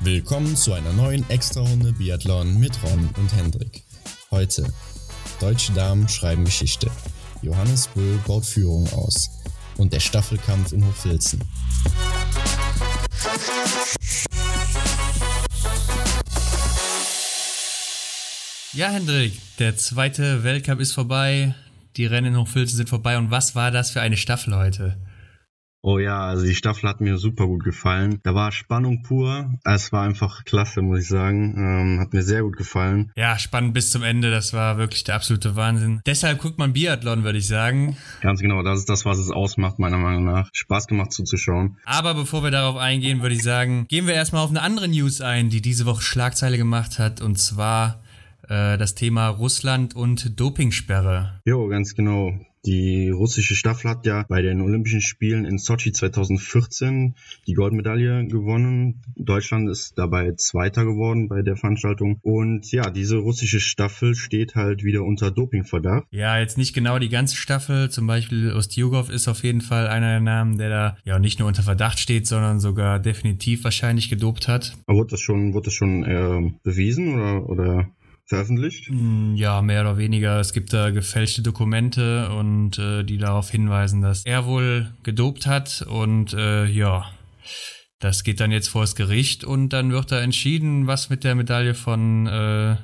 Willkommen zu einer neuen Extra-Runde Biathlon mit Ron und Hendrik. Heute, deutsche Damen schreiben Geschichte. Johannes Böhl baut Führung aus. Und der Staffelkampf in Hochfilzen. Ja, Hendrik, der zweite Weltcup ist vorbei, die Rennen in Hochfilzen sind vorbei und was war das für eine Staffel heute? Oh ja, also die Staffel hat mir super gut gefallen. Da war Spannung pur. Es war einfach klasse, muss ich sagen. Ähm, hat mir sehr gut gefallen. Ja, spannend bis zum Ende. Das war wirklich der absolute Wahnsinn. Deshalb guckt man Biathlon, würde ich sagen. Ganz genau. Das ist das, was es ausmacht, meiner Meinung nach. Spaß gemacht zuzuschauen. Aber bevor wir darauf eingehen, würde ich sagen, gehen wir erstmal auf eine andere News ein, die diese Woche Schlagzeile gemacht hat. Und zwar äh, das Thema Russland und Dopingsperre. Jo, ganz genau. Die russische Staffel hat ja bei den Olympischen Spielen in Sochi 2014 die Goldmedaille gewonnen. Deutschland ist dabei Zweiter geworden bei der Veranstaltung. Und ja, diese russische Staffel steht halt wieder unter Dopingverdacht. Ja, jetzt nicht genau die ganze Staffel. Zum Beispiel Ostjugov ist auf jeden Fall einer der Namen, der da ja nicht nur unter Verdacht steht, sondern sogar definitiv wahrscheinlich gedopt hat. Aber wurde das schon, wurde das schon äh, bewiesen oder, oder veröffentlicht? Hm, ja, mehr oder weniger. Es gibt da gefälschte Dokumente und äh, die darauf hinweisen, dass er wohl gedopt hat und äh, ja. Das geht dann jetzt vors Gericht und dann wird da entschieden, was mit der Medaille von äh,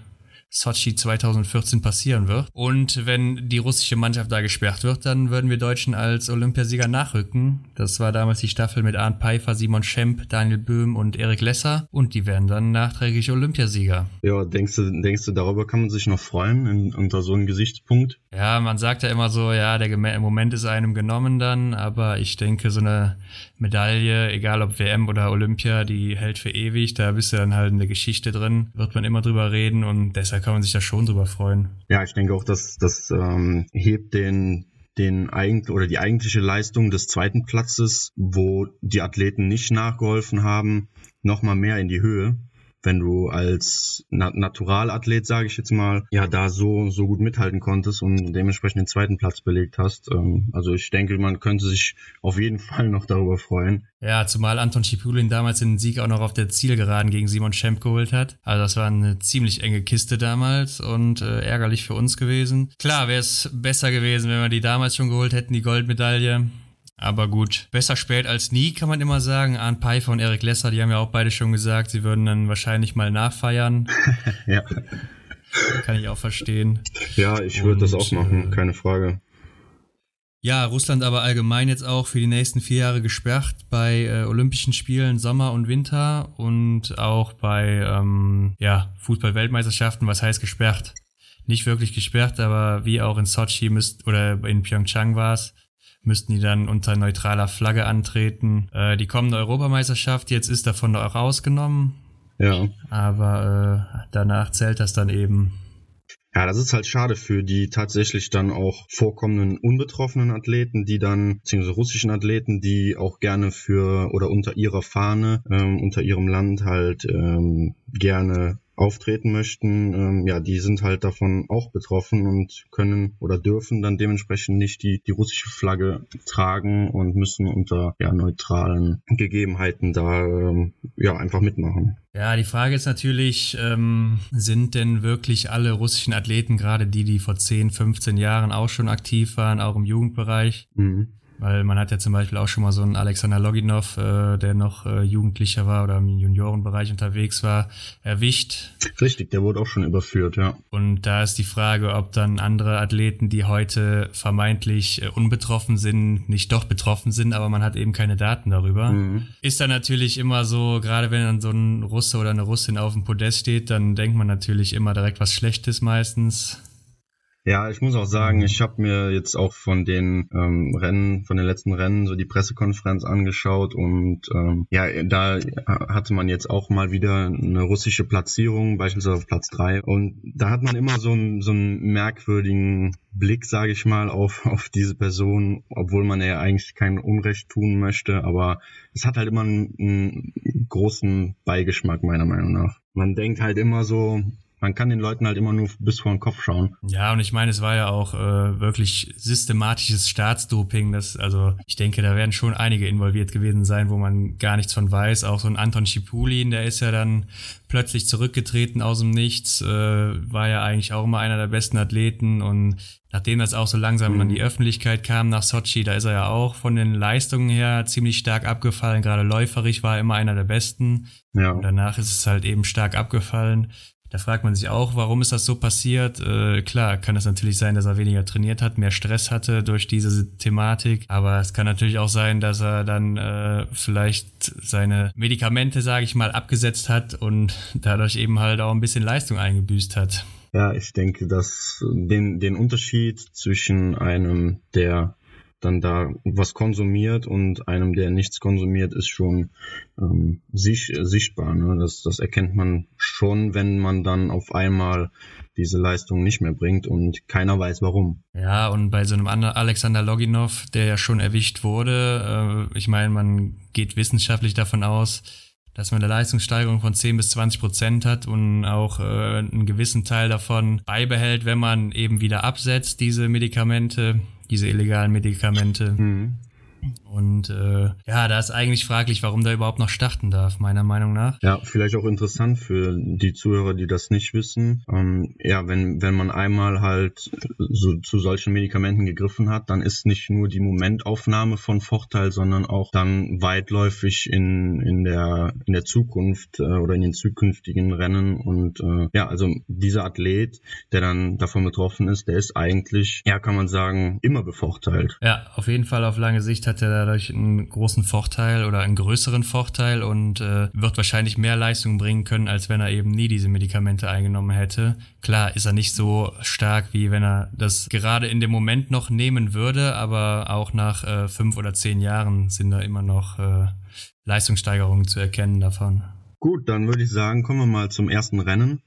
Sochi 2014 passieren wird. Und wenn die russische Mannschaft da gesperrt wird, dann würden wir Deutschen als Olympiasieger nachrücken. Das war damals die Staffel mit Arndt Pfeiffer, Simon Schemp, Daniel Böhm und Erik Lesser. Und die werden dann nachträglich Olympiasieger. Ja, denkst du, denkst du, darüber kann man sich noch freuen, in, unter so einem Gesichtspunkt? Ja, man sagt ja immer so, ja, der Moment ist einem genommen dann, aber ich denke, so eine Medaille, egal ob WM oder Olympia, die hält für ewig. Da bist du dann halt in der Geschichte drin, wird man immer drüber reden und deshalb kann man sich da schon drüber freuen. Ja, ich denke auch, dass das ähm, hebt den den eigen oder die eigentliche Leistung des zweiten Platzes, wo die Athleten nicht nachgeholfen haben, noch mal mehr in die Höhe wenn du als Na Naturalathlet, sage ich jetzt mal, ja da so so gut mithalten konntest und dementsprechend den zweiten Platz belegt hast. Ähm, also ich denke, man könnte sich auf jeden Fall noch darüber freuen. Ja, zumal Anton Schipulin damals den Sieg auch noch auf der Zielgeraden gegen Simon Schemp geholt hat. Also das war eine ziemlich enge Kiste damals und äh, ärgerlich für uns gewesen. Klar wäre es besser gewesen, wenn wir die damals schon geholt hätten, die Goldmedaille. Aber gut, besser spät als nie, kann man immer sagen. Arndt Pfeiffer und Erik Lesser, die haben ja auch beide schon gesagt, sie würden dann wahrscheinlich mal nachfeiern. ja. Kann ich auch verstehen. Ja, ich würde das auch machen, äh, keine Frage. Ja, Russland aber allgemein jetzt auch für die nächsten vier Jahre gesperrt bei äh, Olympischen Spielen Sommer und Winter und auch bei ähm, ja, Fußball-Weltmeisterschaften. Was heißt gesperrt? Nicht wirklich gesperrt, aber wie auch in Sochi müsst, oder in Pyeongchang war es, müssten die dann unter neutraler Flagge antreten. Äh, die kommende Europameisterschaft jetzt ist davon auch ausgenommen. Ja. Aber äh, danach zählt das dann eben. Ja, das ist halt schade für die tatsächlich dann auch vorkommenden unbetroffenen Athleten, die dann, beziehungsweise russischen Athleten, die auch gerne für oder unter ihrer Fahne, ähm, unter ihrem Land halt ähm, gerne auftreten möchten, ähm, ja, die sind halt davon auch betroffen und können oder dürfen dann dementsprechend nicht die, die russische Flagge tragen und müssen unter ja, neutralen Gegebenheiten da ähm, ja einfach mitmachen. Ja, die Frage ist natürlich, ähm, sind denn wirklich alle russischen Athleten, gerade die, die vor 10, 15 Jahren auch schon aktiv waren, auch im Jugendbereich, mhm weil man hat ja zum Beispiel auch schon mal so einen Alexander Loginov, äh, der noch äh, Jugendlicher war oder im Juniorenbereich unterwegs war, erwischt. Richtig, der wurde auch schon überführt, ja. Und da ist die Frage, ob dann andere Athleten, die heute vermeintlich äh, unbetroffen sind, nicht doch betroffen sind, aber man hat eben keine Daten darüber. Mhm. Ist dann natürlich immer so, gerade wenn dann so ein Russe oder eine Russin auf dem Podest steht, dann denkt man natürlich immer direkt was Schlechtes meistens. Ja, ich muss auch sagen, ich habe mir jetzt auch von den ähm, Rennen, von den letzten Rennen so die Pressekonferenz angeschaut und ähm, ja, da hatte man jetzt auch mal wieder eine russische Platzierung, beispielsweise auf Platz drei. Und da hat man immer so einen, so einen merkwürdigen Blick, sage ich mal, auf, auf diese Person, obwohl man ja eigentlich kein Unrecht tun möchte, aber es hat halt immer einen, einen großen Beigeschmack meiner Meinung nach. Man denkt halt immer so, man kann den Leuten halt immer nur bis vor den Kopf schauen. Ja, und ich meine, es war ja auch äh, wirklich systematisches Staatsdoping. Das, also ich denke, da werden schon einige involviert gewesen sein, wo man gar nichts von weiß. Auch so ein Anton Schipulin, der ist ja dann plötzlich zurückgetreten aus dem Nichts, äh, war ja eigentlich auch immer einer der besten Athleten und nachdem das auch so langsam mhm. an die Öffentlichkeit kam nach Sochi, da ist er ja auch von den Leistungen her ziemlich stark abgefallen. Gerade läuferig war er immer einer der besten. Ja. Und danach ist es halt eben stark abgefallen. Da fragt man sich auch, warum ist das so passiert? Äh, klar, kann es natürlich sein, dass er weniger trainiert hat, mehr Stress hatte durch diese Thematik. Aber es kann natürlich auch sein, dass er dann äh, vielleicht seine Medikamente, sage ich mal, abgesetzt hat und dadurch eben halt auch ein bisschen Leistung eingebüßt hat. Ja, ich denke, dass den, den Unterschied zwischen einem, der dann da was konsumiert und einem, der nichts konsumiert, ist schon ähm, sich, sichtbar. Ne? Das, das erkennt man schon, wenn man dann auf einmal diese Leistung nicht mehr bringt und keiner weiß warum. Ja, und bei so einem Alexander Loginov, der ja schon erwischt wurde, äh, ich meine, man geht wissenschaftlich davon aus, dass man eine Leistungssteigerung von 10 bis 20 Prozent hat und auch äh, einen gewissen Teil davon beibehält, wenn man eben wieder absetzt, diese Medikamente diese illegalen Medikamente. Mhm. Und äh, ja, da ist eigentlich fraglich, warum da überhaupt noch starten darf, meiner Meinung nach. Ja, vielleicht auch interessant für die Zuhörer, die das nicht wissen. Ähm, ja, wenn, wenn man einmal halt so, zu solchen Medikamenten gegriffen hat, dann ist nicht nur die Momentaufnahme von Vorteil, sondern auch dann weitläufig in, in, der, in der Zukunft äh, oder in den zukünftigen Rennen. Und äh, ja, also dieser Athlet, der dann davon betroffen ist, der ist eigentlich, ja, kann man sagen, immer bevorteilt. Ja, auf jeden Fall auf lange Sicht hat er dadurch einen großen Vorteil oder einen größeren Vorteil und äh, wird wahrscheinlich mehr Leistung bringen können, als wenn er eben nie diese Medikamente eingenommen hätte. Klar ist er nicht so stark, wie wenn er das gerade in dem Moment noch nehmen würde, aber auch nach äh, fünf oder zehn Jahren sind da immer noch äh, Leistungssteigerungen zu erkennen davon. Gut, dann würde ich sagen, kommen wir mal zum ersten Rennen.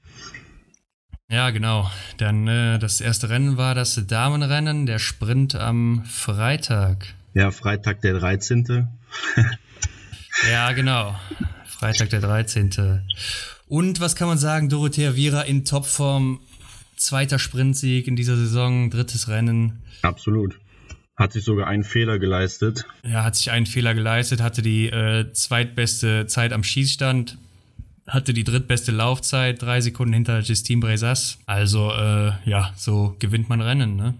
Ja, genau. Dann äh, das erste Rennen war das Damenrennen, der Sprint am Freitag. Ja, Freitag der 13. ja, genau. Freitag der 13. Und was kann man sagen? Dorothea Viera in Topform. Zweiter Sprintsieg in dieser Saison, drittes Rennen. Absolut. Hat sich sogar einen Fehler geleistet. Ja, hat sich einen Fehler geleistet, hatte die äh, zweitbeste Zeit am Schießstand, hatte die drittbeste Laufzeit, drei Sekunden hinter Justine Brezas. Also, äh, ja, so gewinnt man Rennen, ne?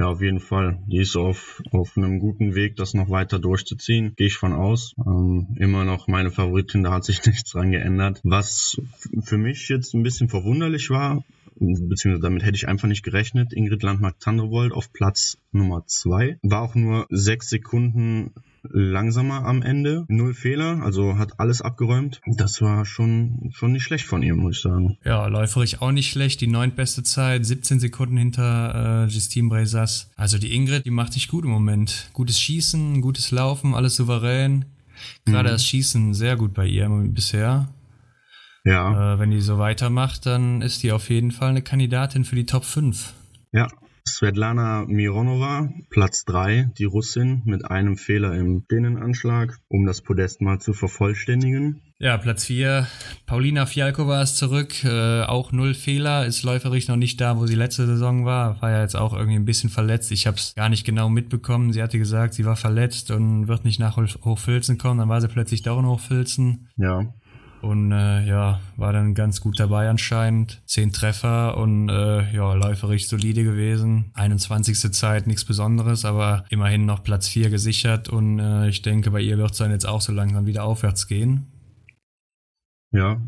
Ja, auf jeden Fall. Die ist auf, auf einem guten Weg, das noch weiter durchzuziehen. Gehe ich von aus. Ähm, immer noch meine Favoritin, da hat sich nichts dran geändert. Was für mich jetzt ein bisschen verwunderlich war, beziehungsweise damit hätte ich einfach nicht gerechnet. Ingrid Landmark-Tandrevold auf Platz Nummer zwei war auch nur sechs Sekunden langsamer am Ende. Null Fehler, also hat alles abgeräumt. Das war schon, schon nicht schlecht von ihr, muss ich sagen. Ja, läuferig auch nicht schlecht. Die neuntbeste Zeit, 17 Sekunden hinter äh, Justine Brezas. Also die Ingrid, die macht sich gut im Moment. Gutes Schießen, gutes Laufen, alles souverän. Gerade mhm. das Schießen sehr gut bei ihr bisher. Ja. Äh, wenn die so weitermacht, dann ist die auf jeden Fall eine Kandidatin für die Top 5. Ja, Svetlana Mironova, Platz 3, die Russin mit einem Fehler im Binnenanschlag, um das Podest mal zu vervollständigen. Ja, Platz 4, Paulina Fialkova ist zurück, äh, auch null Fehler, ist läuferisch noch nicht da, wo sie letzte Saison war, war ja jetzt auch irgendwie ein bisschen verletzt. Ich habe es gar nicht genau mitbekommen. Sie hatte gesagt, sie war verletzt und wird nicht nach Hochfilzen kommen, dann war sie plötzlich doch in Hochfilzen. Ja. Und äh, ja, war dann ganz gut dabei anscheinend. Zehn Treffer und äh, ja, läuferig solide gewesen. 21. Zeit, nichts Besonderes, aber immerhin noch Platz 4 gesichert. Und äh, ich denke, bei ihr wird es dann jetzt auch so langsam wieder aufwärts gehen. Ja.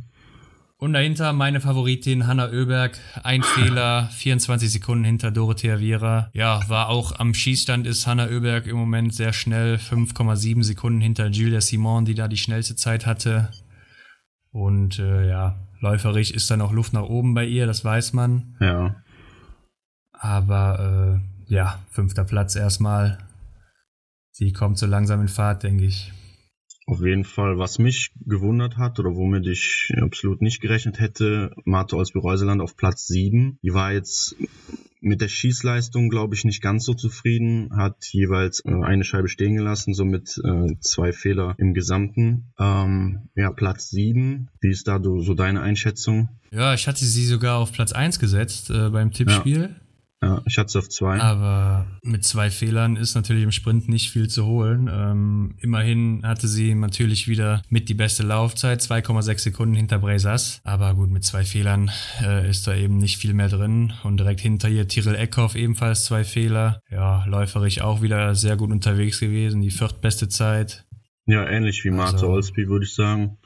Und dahinter meine Favoritin Hanna Oeberg. Ein Fehler, 24 Sekunden hinter Dorothea Viera. Ja, war auch am Schießstand ist Hanna Oeberg im Moment sehr schnell. 5,7 Sekunden hinter Julia Simon, die da die schnellste Zeit hatte. Und äh, ja, läuferisch ist dann auch Luft nach oben bei ihr, das weiß man. Ja. Aber äh, ja, fünfter Platz erstmal. Sie kommt so langsam in Fahrt, denke ich. Auf jeden Fall, was mich gewundert hat oder womit ich absolut nicht gerechnet hätte, Marta Olsby-Reuseland auf Platz 7. Die war jetzt mit der Schießleistung, glaube ich, nicht ganz so zufrieden, hat jeweils äh, eine Scheibe stehen gelassen, somit äh, zwei Fehler im Gesamten. Ähm, ja, Platz sieben. Wie ist da so deine Einschätzung? Ja, ich hatte sie sogar auf Platz eins gesetzt äh, beim Tippspiel. Ja. Ich hatte es auf zwei. Aber mit zwei Fehlern ist natürlich im Sprint nicht viel zu holen. Ähm, immerhin hatte sie natürlich wieder mit die beste Laufzeit, 2,6 Sekunden hinter Bresas. Aber gut, mit zwei Fehlern äh, ist da eben nicht viel mehr drin. Und direkt hinter ihr Tyrell Eckhoff ebenfalls zwei Fehler. Ja, läuferig auch wieder sehr gut unterwegs gewesen, die viertbeste Zeit. Ja, ähnlich wie Marte also, Olsby, würde ich sagen.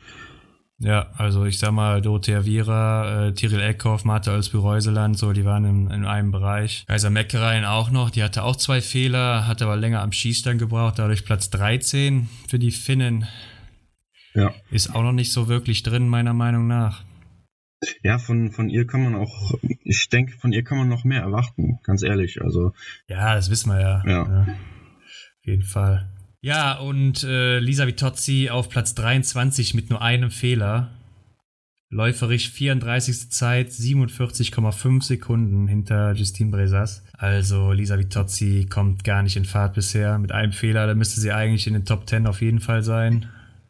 Ja, also ich sag mal, Dorothea Viera, äh, Tiril Eckhoff, Martha Olsby-Reuseland, so, die waren in, in einem Bereich. Kaiser Meckereien auch noch, die hatte auch zwei Fehler, hat aber länger am Schießstand gebraucht, dadurch Platz 13 für die Finnen. Ja. Ist auch noch nicht so wirklich drin, meiner Meinung nach. Ja, von, von ihr kann man auch, ich denke, von ihr kann man noch mehr erwarten, ganz ehrlich. Also. Ja, das wissen wir ja. Ja. ja. Auf jeden Fall. Ja, und äh, Lisa Vitozzi auf Platz 23 mit nur einem Fehler. Läuferisch 34. Zeit, 47,5 Sekunden hinter Justine Bresas. Also Lisa Vitozzi kommt gar nicht in Fahrt bisher. Mit einem Fehler, da müsste sie eigentlich in den Top 10 auf jeden Fall sein.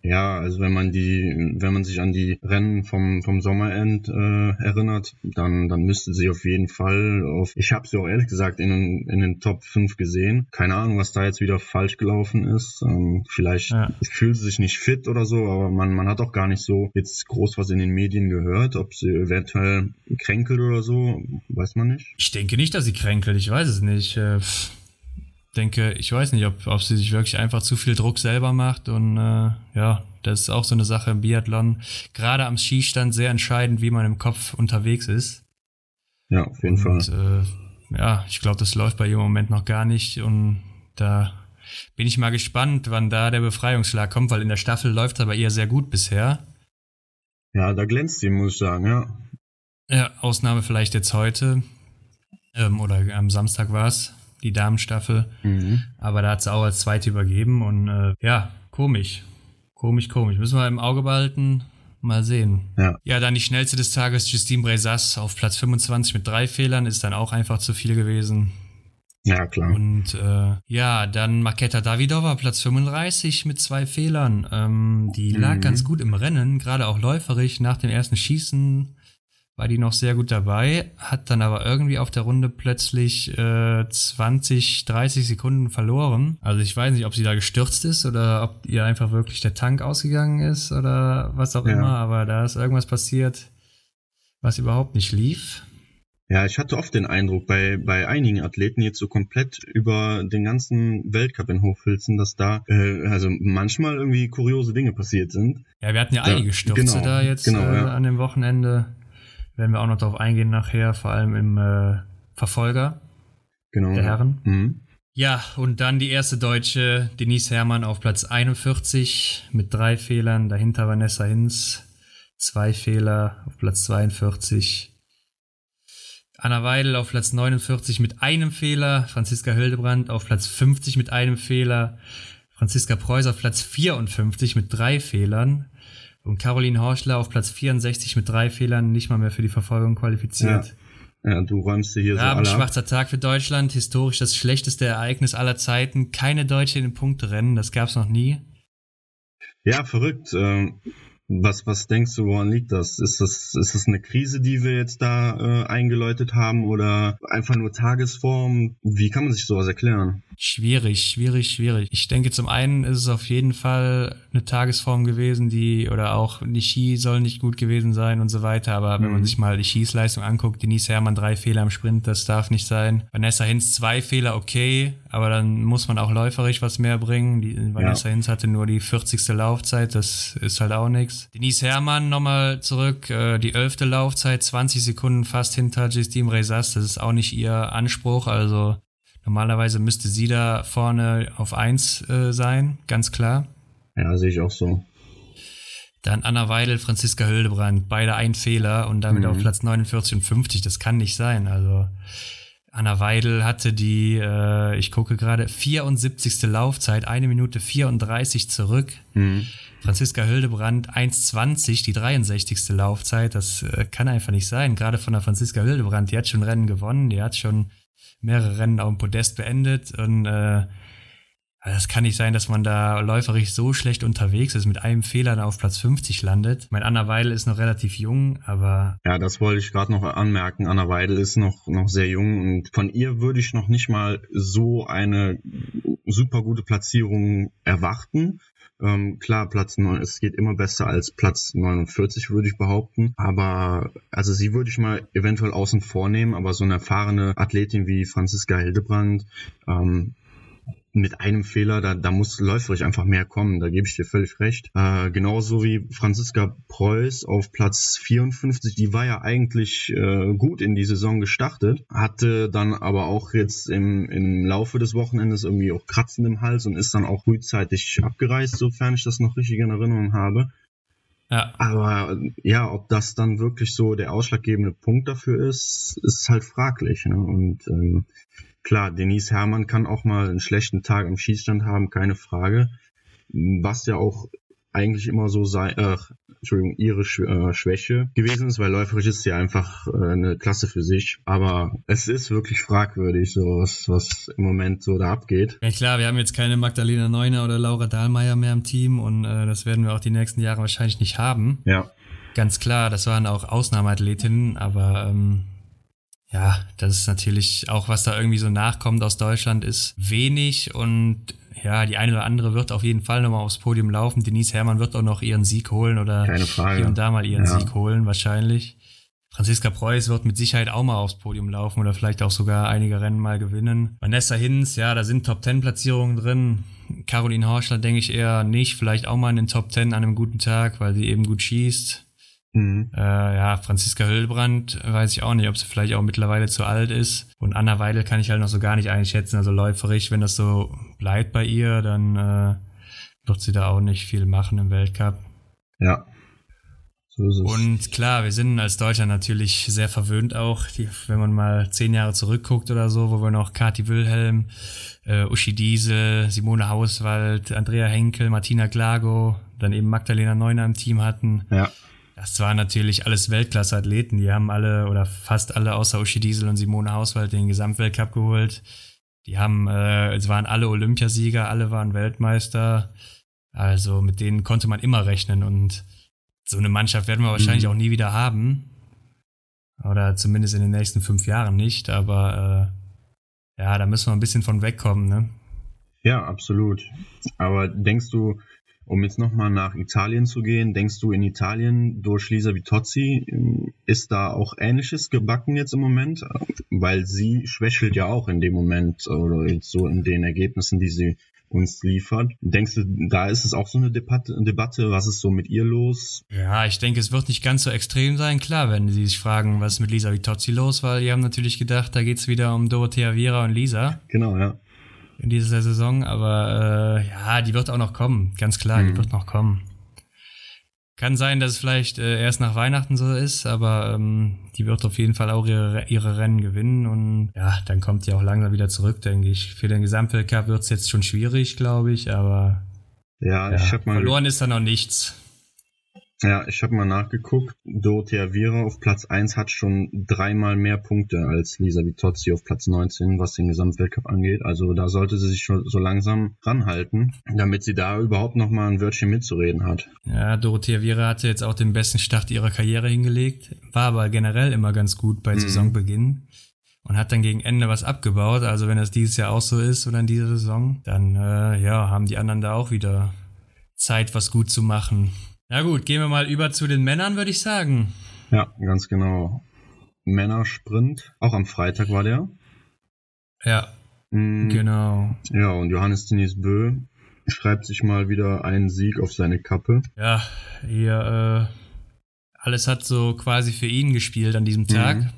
Ja, also wenn man die, wenn man sich an die Rennen vom, vom Sommerend äh, erinnert, dann, dann müsste sie auf jeden Fall auf, ich habe sie auch ehrlich gesagt in, in den Top 5 gesehen. Keine Ahnung, was da jetzt wieder falsch gelaufen ist. Ähm, vielleicht ja. fühlt sie sich nicht fit oder so, aber man, man hat auch gar nicht so jetzt groß was in den Medien gehört, ob sie eventuell kränkelt oder so, weiß man nicht. Ich denke nicht, dass sie kränkelt, ich weiß es nicht. Äh, denke, ich weiß nicht, ob, ob sie sich wirklich einfach zu viel Druck selber macht und äh, ja, das ist auch so eine Sache im Biathlon. Gerade am Skistand sehr entscheidend, wie man im Kopf unterwegs ist. Ja, auf jeden und, Fall. Äh, ja, ich glaube, das läuft bei ihr im Moment noch gar nicht und da bin ich mal gespannt, wann da der Befreiungsschlag kommt, weil in der Staffel läuft er bei ihr sehr gut bisher. Ja, da glänzt sie, muss ich sagen, ja. Ja, Ausnahme vielleicht jetzt heute. Ähm, oder am Samstag war es die Damenstaffel. Mhm. Aber da hat sie auch als zweite übergeben und äh, ja, komisch. Komisch, komisch. Müssen wir im Auge behalten. Mal sehen. Ja. ja, dann die schnellste des Tages, Justine Bresas auf Platz 25 mit drei Fehlern, ist dann auch einfach zu viel gewesen. Ja, klar. Und äh, ja, dann Maketa Davidova, Platz 35 mit zwei Fehlern. Ähm, die lag mhm. ganz gut im Rennen, gerade auch läuferig nach dem ersten Schießen war die noch sehr gut dabei, hat dann aber irgendwie auf der Runde plötzlich äh, 20, 30 Sekunden verloren. Also ich weiß nicht, ob sie da gestürzt ist oder ob ihr einfach wirklich der Tank ausgegangen ist oder was auch ja. immer, aber da ist irgendwas passiert, was überhaupt nicht lief. Ja, ich hatte oft den Eindruck bei, bei einigen Athleten jetzt so komplett über den ganzen Weltcup in Hochfilzen, dass da äh, also manchmal irgendwie kuriose Dinge passiert sind. Ja, wir hatten ja, einige Stürze genau, da jetzt genau, äh, ja. an dem Wochenende werden wir auch noch darauf eingehen nachher, vor allem im äh, Verfolger genau, der Herren. Mhm. Ja, und dann die erste Deutsche, Denise Herrmann auf Platz 41 mit drei Fehlern. Dahinter Vanessa Hinz, zwei Fehler auf Platz 42. Anna Weidel auf Platz 49 mit einem Fehler. Franziska Hildebrand auf Platz 50 mit einem Fehler. Franziska Preuß auf Platz 54 mit drei Fehlern. Und Caroline Horschler auf Platz 64 mit drei Fehlern nicht mal mehr für die Verfolgung qualifiziert. Ja, ja du räumst dir hier Raben, so alle schwarzer Tag für Deutschland, historisch das schlechteste Ereignis aller Zeiten. Keine Deutsche in den Punkterennen, das gab's noch nie. Ja, verrückt. Ähm, was, was denkst du, woran liegt das? Ist das, ist das eine Krise, die wir jetzt da äh, eingeläutet haben oder einfach nur Tagesform? Wie kann man sich sowas erklären? Schwierig, schwierig, schwierig. Ich denke, zum einen ist es auf jeden Fall eine Tagesform gewesen, die, oder auch die Ski soll nicht gut gewesen sein und so weiter. Aber mhm. wenn man mhm. sich mal die Schießleistung anguckt, Denise Herrmann drei Fehler im Sprint, das darf nicht sein. Vanessa Hinz zwei Fehler, okay, aber dann muss man auch läuferisch was mehr bringen. Die, Vanessa ja. Hinz hatte nur die 40. Laufzeit, das ist halt auch nichts. Denise Herrmann nochmal zurück, äh, die 11. Laufzeit, 20 Sekunden fast hinter Justine Reisas, das ist auch nicht ihr Anspruch, also Normalerweise müsste sie da vorne auf 1 äh, sein, ganz klar. Ja, sehe ich auch so. Dann Anna Weidel, Franziska Hildebrand, beide ein Fehler und damit mhm. auf Platz 49 und 50. Das kann nicht sein. Also Anna Weidel hatte die, äh, ich gucke gerade, 74. Laufzeit, eine Minute 34 zurück. Mhm. Franziska Hildebrand 1,20, die 63. Laufzeit. Das äh, kann einfach nicht sein. Gerade von der Franziska Hildebrand, die hat schon Rennen gewonnen, die hat schon mehrere Rennen auf dem Podest beendet und äh, das kann nicht sein, dass man da läuferisch so schlecht unterwegs ist, mit einem Fehler dann auf Platz 50 landet. Mein Anna Weidel ist noch relativ jung, aber. Ja, das wollte ich gerade noch anmerken. Anna Weidel ist noch, noch sehr jung und von ihr würde ich noch nicht mal so eine super gute Platzierung erwarten. Ähm, klar, Platz 9, es geht immer besser als Platz 49, würde ich behaupten. Aber, also sie würde ich mal eventuell außen vornehmen, aber so eine erfahrene Athletin wie Franziska Hildebrand, ähm, mit einem Fehler, da, da muss läuferisch einfach mehr kommen, da gebe ich dir völlig recht. Äh, genauso wie Franziska Preuß auf Platz 54, die war ja eigentlich äh, gut in die Saison gestartet, hatte dann aber auch jetzt im, im Laufe des Wochenendes irgendwie auch Kratzen im Hals und ist dann auch frühzeitig abgereist, sofern ich das noch richtig in Erinnerung habe. Ja. Aber ja, ob das dann wirklich so der ausschlaggebende Punkt dafür ist, ist halt fraglich. Ne? Und äh, Klar, Denise Herrmann kann auch mal einen schlechten Tag am Schießstand haben, keine Frage. Was ja auch eigentlich immer so sei, äh, Entschuldigung, ihre Sch äh, Schwäche gewesen ist, weil läuferisch ist sie einfach äh, eine Klasse für sich. Aber es ist wirklich fragwürdig, so was, was im Moment so da abgeht. Ja klar, wir haben jetzt keine Magdalena Neuner oder Laura Dahlmeier mehr im Team und äh, das werden wir auch die nächsten Jahre wahrscheinlich nicht haben. Ja. Ganz klar, das waren auch Ausnahmeathletinnen, aber ähm, ja, das ist natürlich auch, was da irgendwie so nachkommt aus Deutschland, ist wenig und ja, die eine oder andere wird auf jeden Fall nochmal aufs Podium laufen. Denise Herrmann wird auch noch ihren Sieg holen oder hier und da mal ihren ja. Sieg holen, wahrscheinlich. Franziska Preuß wird mit Sicherheit auch mal aufs Podium laufen oder vielleicht auch sogar einige Rennen mal gewinnen. Vanessa Hinz, ja, da sind Top 10 Platzierungen drin. Caroline Horschler denke ich eher nicht, vielleicht auch mal in den Top 10 an einem guten Tag, weil sie eben gut schießt. Mhm. Äh, ja, Franziska Hülbrand weiß ich auch nicht, ob sie vielleicht auch mittlerweile zu alt ist. Und Anna Weidel kann ich halt noch so gar nicht einschätzen. Also läuferig, wenn das so bleibt bei ihr, dann äh, wird sie da auch nicht viel machen im Weltcup. Ja. So ist es. Und klar, wir sind als Deutscher natürlich sehr verwöhnt auch, die, wenn man mal zehn Jahre zurückguckt oder so, wo wir noch Kati Wilhelm, äh, Uschi Diesel, Simone Hauswald, Andrea Henkel, Martina Klago, dann eben Magdalena Neuner im Team hatten. Ja. Das waren natürlich alles Weltklasse-Athleten. Die haben alle oder fast alle außer Uschi Diesel und Simone Hauswald den Gesamtweltcup geholt. Die haben, äh, es waren alle Olympiasieger, alle waren Weltmeister. Also mit denen konnte man immer rechnen und so eine Mannschaft werden wir wahrscheinlich mhm. auch nie wieder haben. Oder zumindest in den nächsten fünf Jahren nicht, aber äh, ja, da müssen wir ein bisschen von wegkommen, ne? Ja, absolut. Aber denkst du, um jetzt nochmal nach Italien zu gehen, denkst du in Italien durch Lisa Vitozzi ähm, ist da auch Ähnliches gebacken jetzt im Moment? Weil sie schwächelt ja auch in dem Moment oder jetzt so in den Ergebnissen, die sie uns liefert. Denkst du, da ist es auch so eine Debatte, Debatte, was ist so mit ihr los? Ja, ich denke, es wird nicht ganz so extrem sein. Klar, wenn sie sich fragen, was ist mit Lisa Vitozzi los, weil die haben natürlich gedacht, da geht's wieder um Dorothea Viera und Lisa. Genau, ja in dieser Saison, aber äh, ja, die wird auch noch kommen, ganz klar, mhm. die wird noch kommen. Kann sein, dass es vielleicht äh, erst nach Weihnachten so ist, aber ähm, die wird auf jeden Fall auch ihre, ihre Rennen gewinnen und ja, dann kommt die auch langsam wieder zurück, denke ich. Für den Gesamtweltcup wird es jetzt schon schwierig, glaube ich, aber ja, ja, ich hab mal verloren ist da noch nichts. Ja, ich habe mal nachgeguckt. Dorothea Viera auf Platz 1 hat schon dreimal mehr Punkte als Lisa Vitozzi auf Platz 19, was den Gesamtweltcup angeht. Also da sollte sie sich schon so langsam ranhalten, damit sie da überhaupt noch mal ein Wörtchen mitzureden hat. Ja, Dorothea Viera hatte jetzt auch den besten Start ihrer Karriere hingelegt, war aber generell immer ganz gut bei mhm. Saisonbeginn und hat dann gegen Ende was abgebaut. Also wenn das dieses Jahr auch so ist oder in dieser Saison, dann äh, ja, haben die anderen da auch wieder Zeit, was gut zu machen. Na gut, gehen wir mal über zu den Männern, würde ich sagen. Ja, ganz genau. Männersprint, auch am Freitag war der. Ja, mhm. genau. Ja, und Johannes Denis Bö schreibt sich mal wieder einen Sieg auf seine Kappe. Ja, hier, äh, alles hat so quasi für ihn gespielt an diesem Tag. Mhm.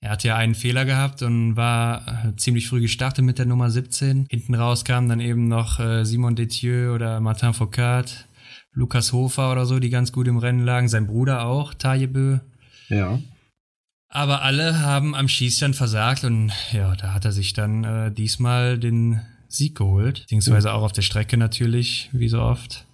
Er hat ja einen Fehler gehabt und war äh, ziemlich früh gestartet mit der Nummer 17. Hinten raus kamen dann eben noch äh, Simon Detieux oder Martin Foucault. Lukas Hofer oder so, die ganz gut im Rennen lagen. Sein Bruder auch, Tajebö. Ja. Aber alle haben am Schießstand versagt und ja, da hat er sich dann äh, diesmal den Sieg geholt. Beziehungsweise auch auf der Strecke natürlich, wie so oft.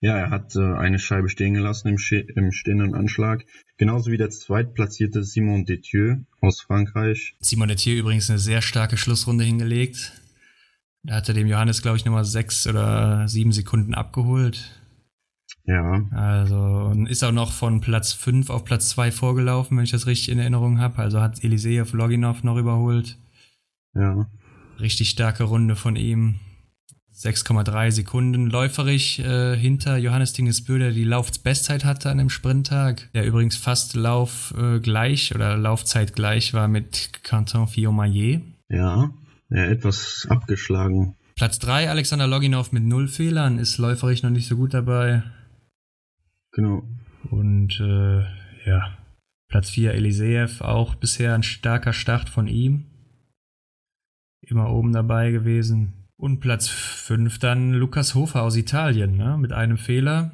Ja, er hat äh, eine Scheibe stehen gelassen im, im, stehenden Anschlag. Genauso wie der zweitplatzierte Simon Detieu aus Frankreich. Simon Detieu übrigens eine sehr starke Schlussrunde hingelegt. Da hat er dem Johannes, glaube ich, nochmal sechs oder sieben Sekunden abgeholt. Ja. Also und ist auch noch von Platz 5 auf Platz 2 vorgelaufen, wenn ich das richtig in Erinnerung habe. Also hat Eliseev Loginov noch überholt. Ja. Richtig starke Runde von ihm. 6,3 Sekunden läuferig äh, hinter Johannes Dingesbö, der die Laufbestzeit hatte an dem Sprinttag, der übrigens fast Lauf äh, gleich oder Laufzeit gleich war mit Quentin Fillon-Maillet. Ja, ja, etwas abgeschlagen. Platz 3, Alexander Loginov mit null Fehlern, ist läuferig noch nicht so gut dabei. Genau. Und äh, ja, Platz 4 Eliseev, auch bisher ein starker Start von ihm. Immer oben dabei gewesen. Und Platz 5 dann Lukas Hofer aus Italien, ne? mit einem Fehler.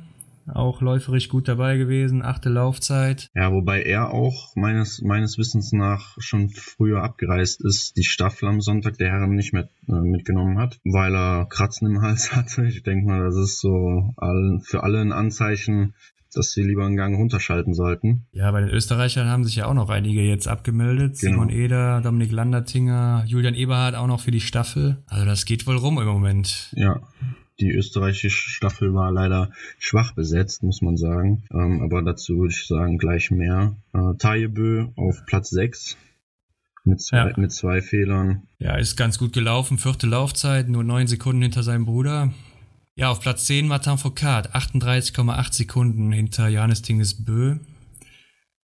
Auch läuferisch gut dabei gewesen, achte Laufzeit. Ja, wobei er auch meines, meines Wissens nach schon früher abgereist ist, die Staffel am Sonntag der Herren nicht mehr äh, mitgenommen hat, weil er Kratzen im Hals hatte. Ich denke mal, das ist so all, für alle ein Anzeichen, dass sie lieber einen Gang runterschalten sollten. Ja, bei den Österreichern haben sich ja auch noch einige jetzt abgemeldet. Genau. Simon Eder, Dominik Landertinger, Julian Eberhardt auch noch für die Staffel. Also das geht wohl rum im Moment. Ja. Die österreichische Staffel war leider schwach besetzt, muss man sagen. Ähm, aber dazu würde ich sagen, gleich mehr. Äh, Tajebö auf Platz 6 mit zwei, ja. mit zwei Fehlern. Ja, ist ganz gut gelaufen. Vierte Laufzeit, nur neun Sekunden hinter seinem Bruder. Ja, auf Platz 10 Martin Foucault, 38,8 Sekunden hinter Johannes Tinges Bö.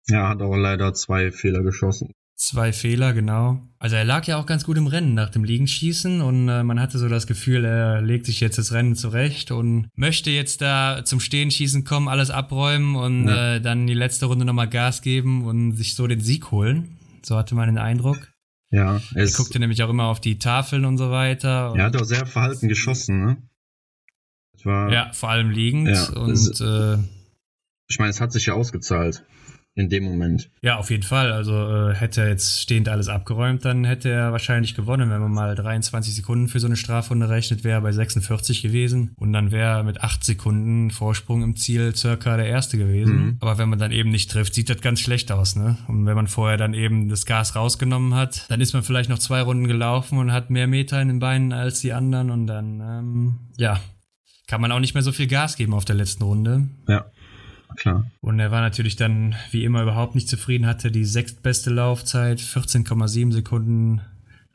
Ja, hat aber leider zwei Fehler geschossen. Zwei Fehler, genau. Also er lag ja auch ganz gut im Rennen nach dem Liegenschießen und äh, man hatte so das Gefühl, er legt sich jetzt das Rennen zurecht und möchte jetzt da zum Stehenschießen kommen, alles abräumen und ja. äh, dann die letzte Runde nochmal Gas geben und sich so den Sieg holen. So hatte man den Eindruck. Ja, er guckte nämlich auch immer auf die Tafeln und so weiter. Er hat auch sehr verhalten geschossen, ne? War, ja, vor allem liegend. Ja, und es, äh, ich meine, es hat sich ja ausgezahlt in dem Moment. Ja, auf jeden Fall. Also äh, hätte er jetzt stehend alles abgeräumt, dann hätte er wahrscheinlich gewonnen. Wenn man mal 23 Sekunden für so eine Strafrunde rechnet, wäre er bei 46 gewesen. Und dann wäre er mit 8 Sekunden Vorsprung im Ziel circa der Erste gewesen. Mhm. Aber wenn man dann eben nicht trifft, sieht das ganz schlecht aus. Ne? Und wenn man vorher dann eben das Gas rausgenommen hat, dann ist man vielleicht noch zwei Runden gelaufen und hat mehr Meter in den Beinen als die anderen. Und dann, ähm, ja, kann man auch nicht mehr so viel Gas geben auf der letzten Runde. Ja, klar. Und er war natürlich dann wie immer überhaupt nicht zufrieden, hatte die sechstbeste Laufzeit, 14,7 Sekunden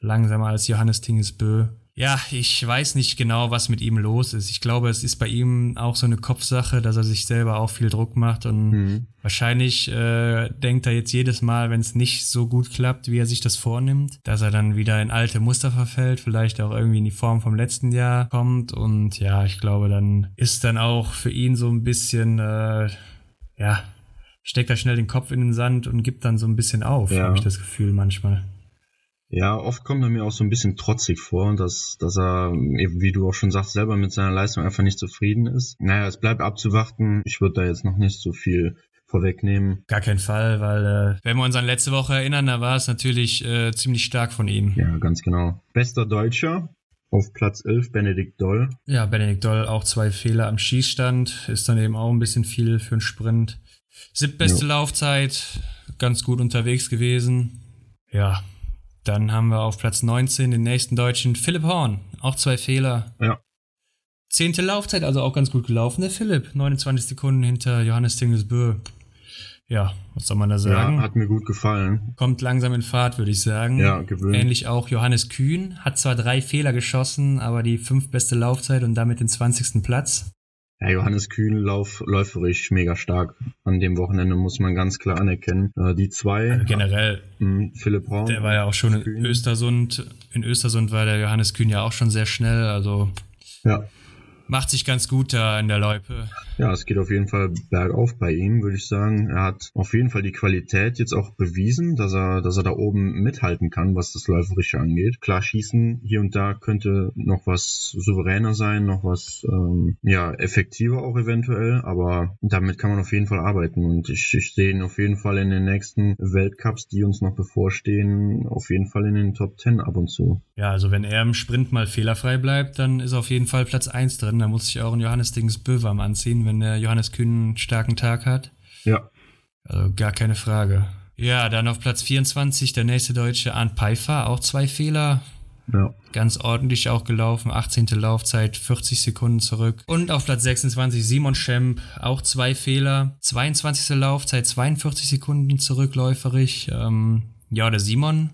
langsamer als Johannes Tingesbö. Ja, ich weiß nicht genau, was mit ihm los ist. Ich glaube, es ist bei ihm auch so eine Kopfsache, dass er sich selber auch viel Druck macht und mhm. wahrscheinlich äh, denkt er jetzt jedes Mal, wenn es nicht so gut klappt, wie er sich das vornimmt, dass er dann wieder in alte Muster verfällt, vielleicht auch irgendwie in die Form vom letzten Jahr kommt und ja, ich glaube, dann ist dann auch für ihn so ein bisschen, äh, ja, steckt er schnell den Kopf in den Sand und gibt dann so ein bisschen auf, ja. habe ich das Gefühl manchmal. Ja, oft kommt er mir auch so ein bisschen trotzig vor, dass, dass er, wie du auch schon sagst, selber mit seiner Leistung einfach nicht zufrieden ist. Naja, es bleibt abzuwarten. Ich würde da jetzt noch nicht so viel vorwegnehmen. Gar kein Fall, weil äh, wenn wir uns an letzte Woche erinnern, da war es natürlich äh, ziemlich stark von ihm. Ja, ganz genau. Bester Deutscher auf Platz 11 Benedikt Doll. Ja, Benedikt Doll auch zwei Fehler am Schießstand, ist dann eben auch ein bisschen viel für einen Sprint. Siebtbeste jo. Laufzeit, ganz gut unterwegs gewesen. Ja, dann haben wir auf Platz 19 den nächsten Deutschen Philipp Horn. Auch zwei Fehler. Ja. Zehnte Laufzeit, also auch ganz gut gelaufen, der Philipp. 29 Sekunden hinter Johannes Dingesbö. Ja, was soll man da sagen? Ja, hat mir gut gefallen. Kommt langsam in Fahrt, würde ich sagen. Ja, gewöhnt. Ähnlich auch Johannes Kühn. Hat zwar drei Fehler geschossen, aber die fünf beste Laufzeit und damit den 20. Platz. Ja, Johannes Kühn lauf, läuferisch mega stark. An dem Wochenende muss man ganz klar anerkennen. Äh, die zwei. Also generell. Mh, Philipp Braun. Der war ja auch schon in Kühn. Östersund. In Östersund war der Johannes Kühn ja auch schon sehr schnell. Also. Ja. Macht sich ganz gut da in der Loipe. Ja, es geht auf jeden Fall bergauf bei ihm, würde ich sagen. Er hat auf jeden Fall die Qualität jetzt auch bewiesen, dass er, dass er da oben mithalten kann, was das Läuferische angeht. Klar, Schießen hier und da könnte noch was souveräner sein, noch was ähm, ja effektiver auch eventuell, aber damit kann man auf jeden Fall arbeiten und ich, ich sehe ihn auf jeden Fall in den nächsten Weltcups, die uns noch bevorstehen, auf jeden Fall in den Top 10 ab und zu. Ja, also wenn er im Sprint mal fehlerfrei bleibt, dann ist auf jeden Fall Platz 1 drin. Da muss sich auch ein Johannes Dings Böwam anziehen, wenn der Johannes Kühn einen starken Tag hat. Ja. Also gar keine Frage. Ja, dann auf Platz 24 der nächste Deutsche Arndt Pfeiffer, auch zwei Fehler. Ja. Ganz ordentlich auch gelaufen, 18. Laufzeit, 40 Sekunden zurück. Und auf Platz 26 Simon Schemp, auch zwei Fehler, 22. Laufzeit, 42 Sekunden zurückläuferig. Ähm, ja, der Simon,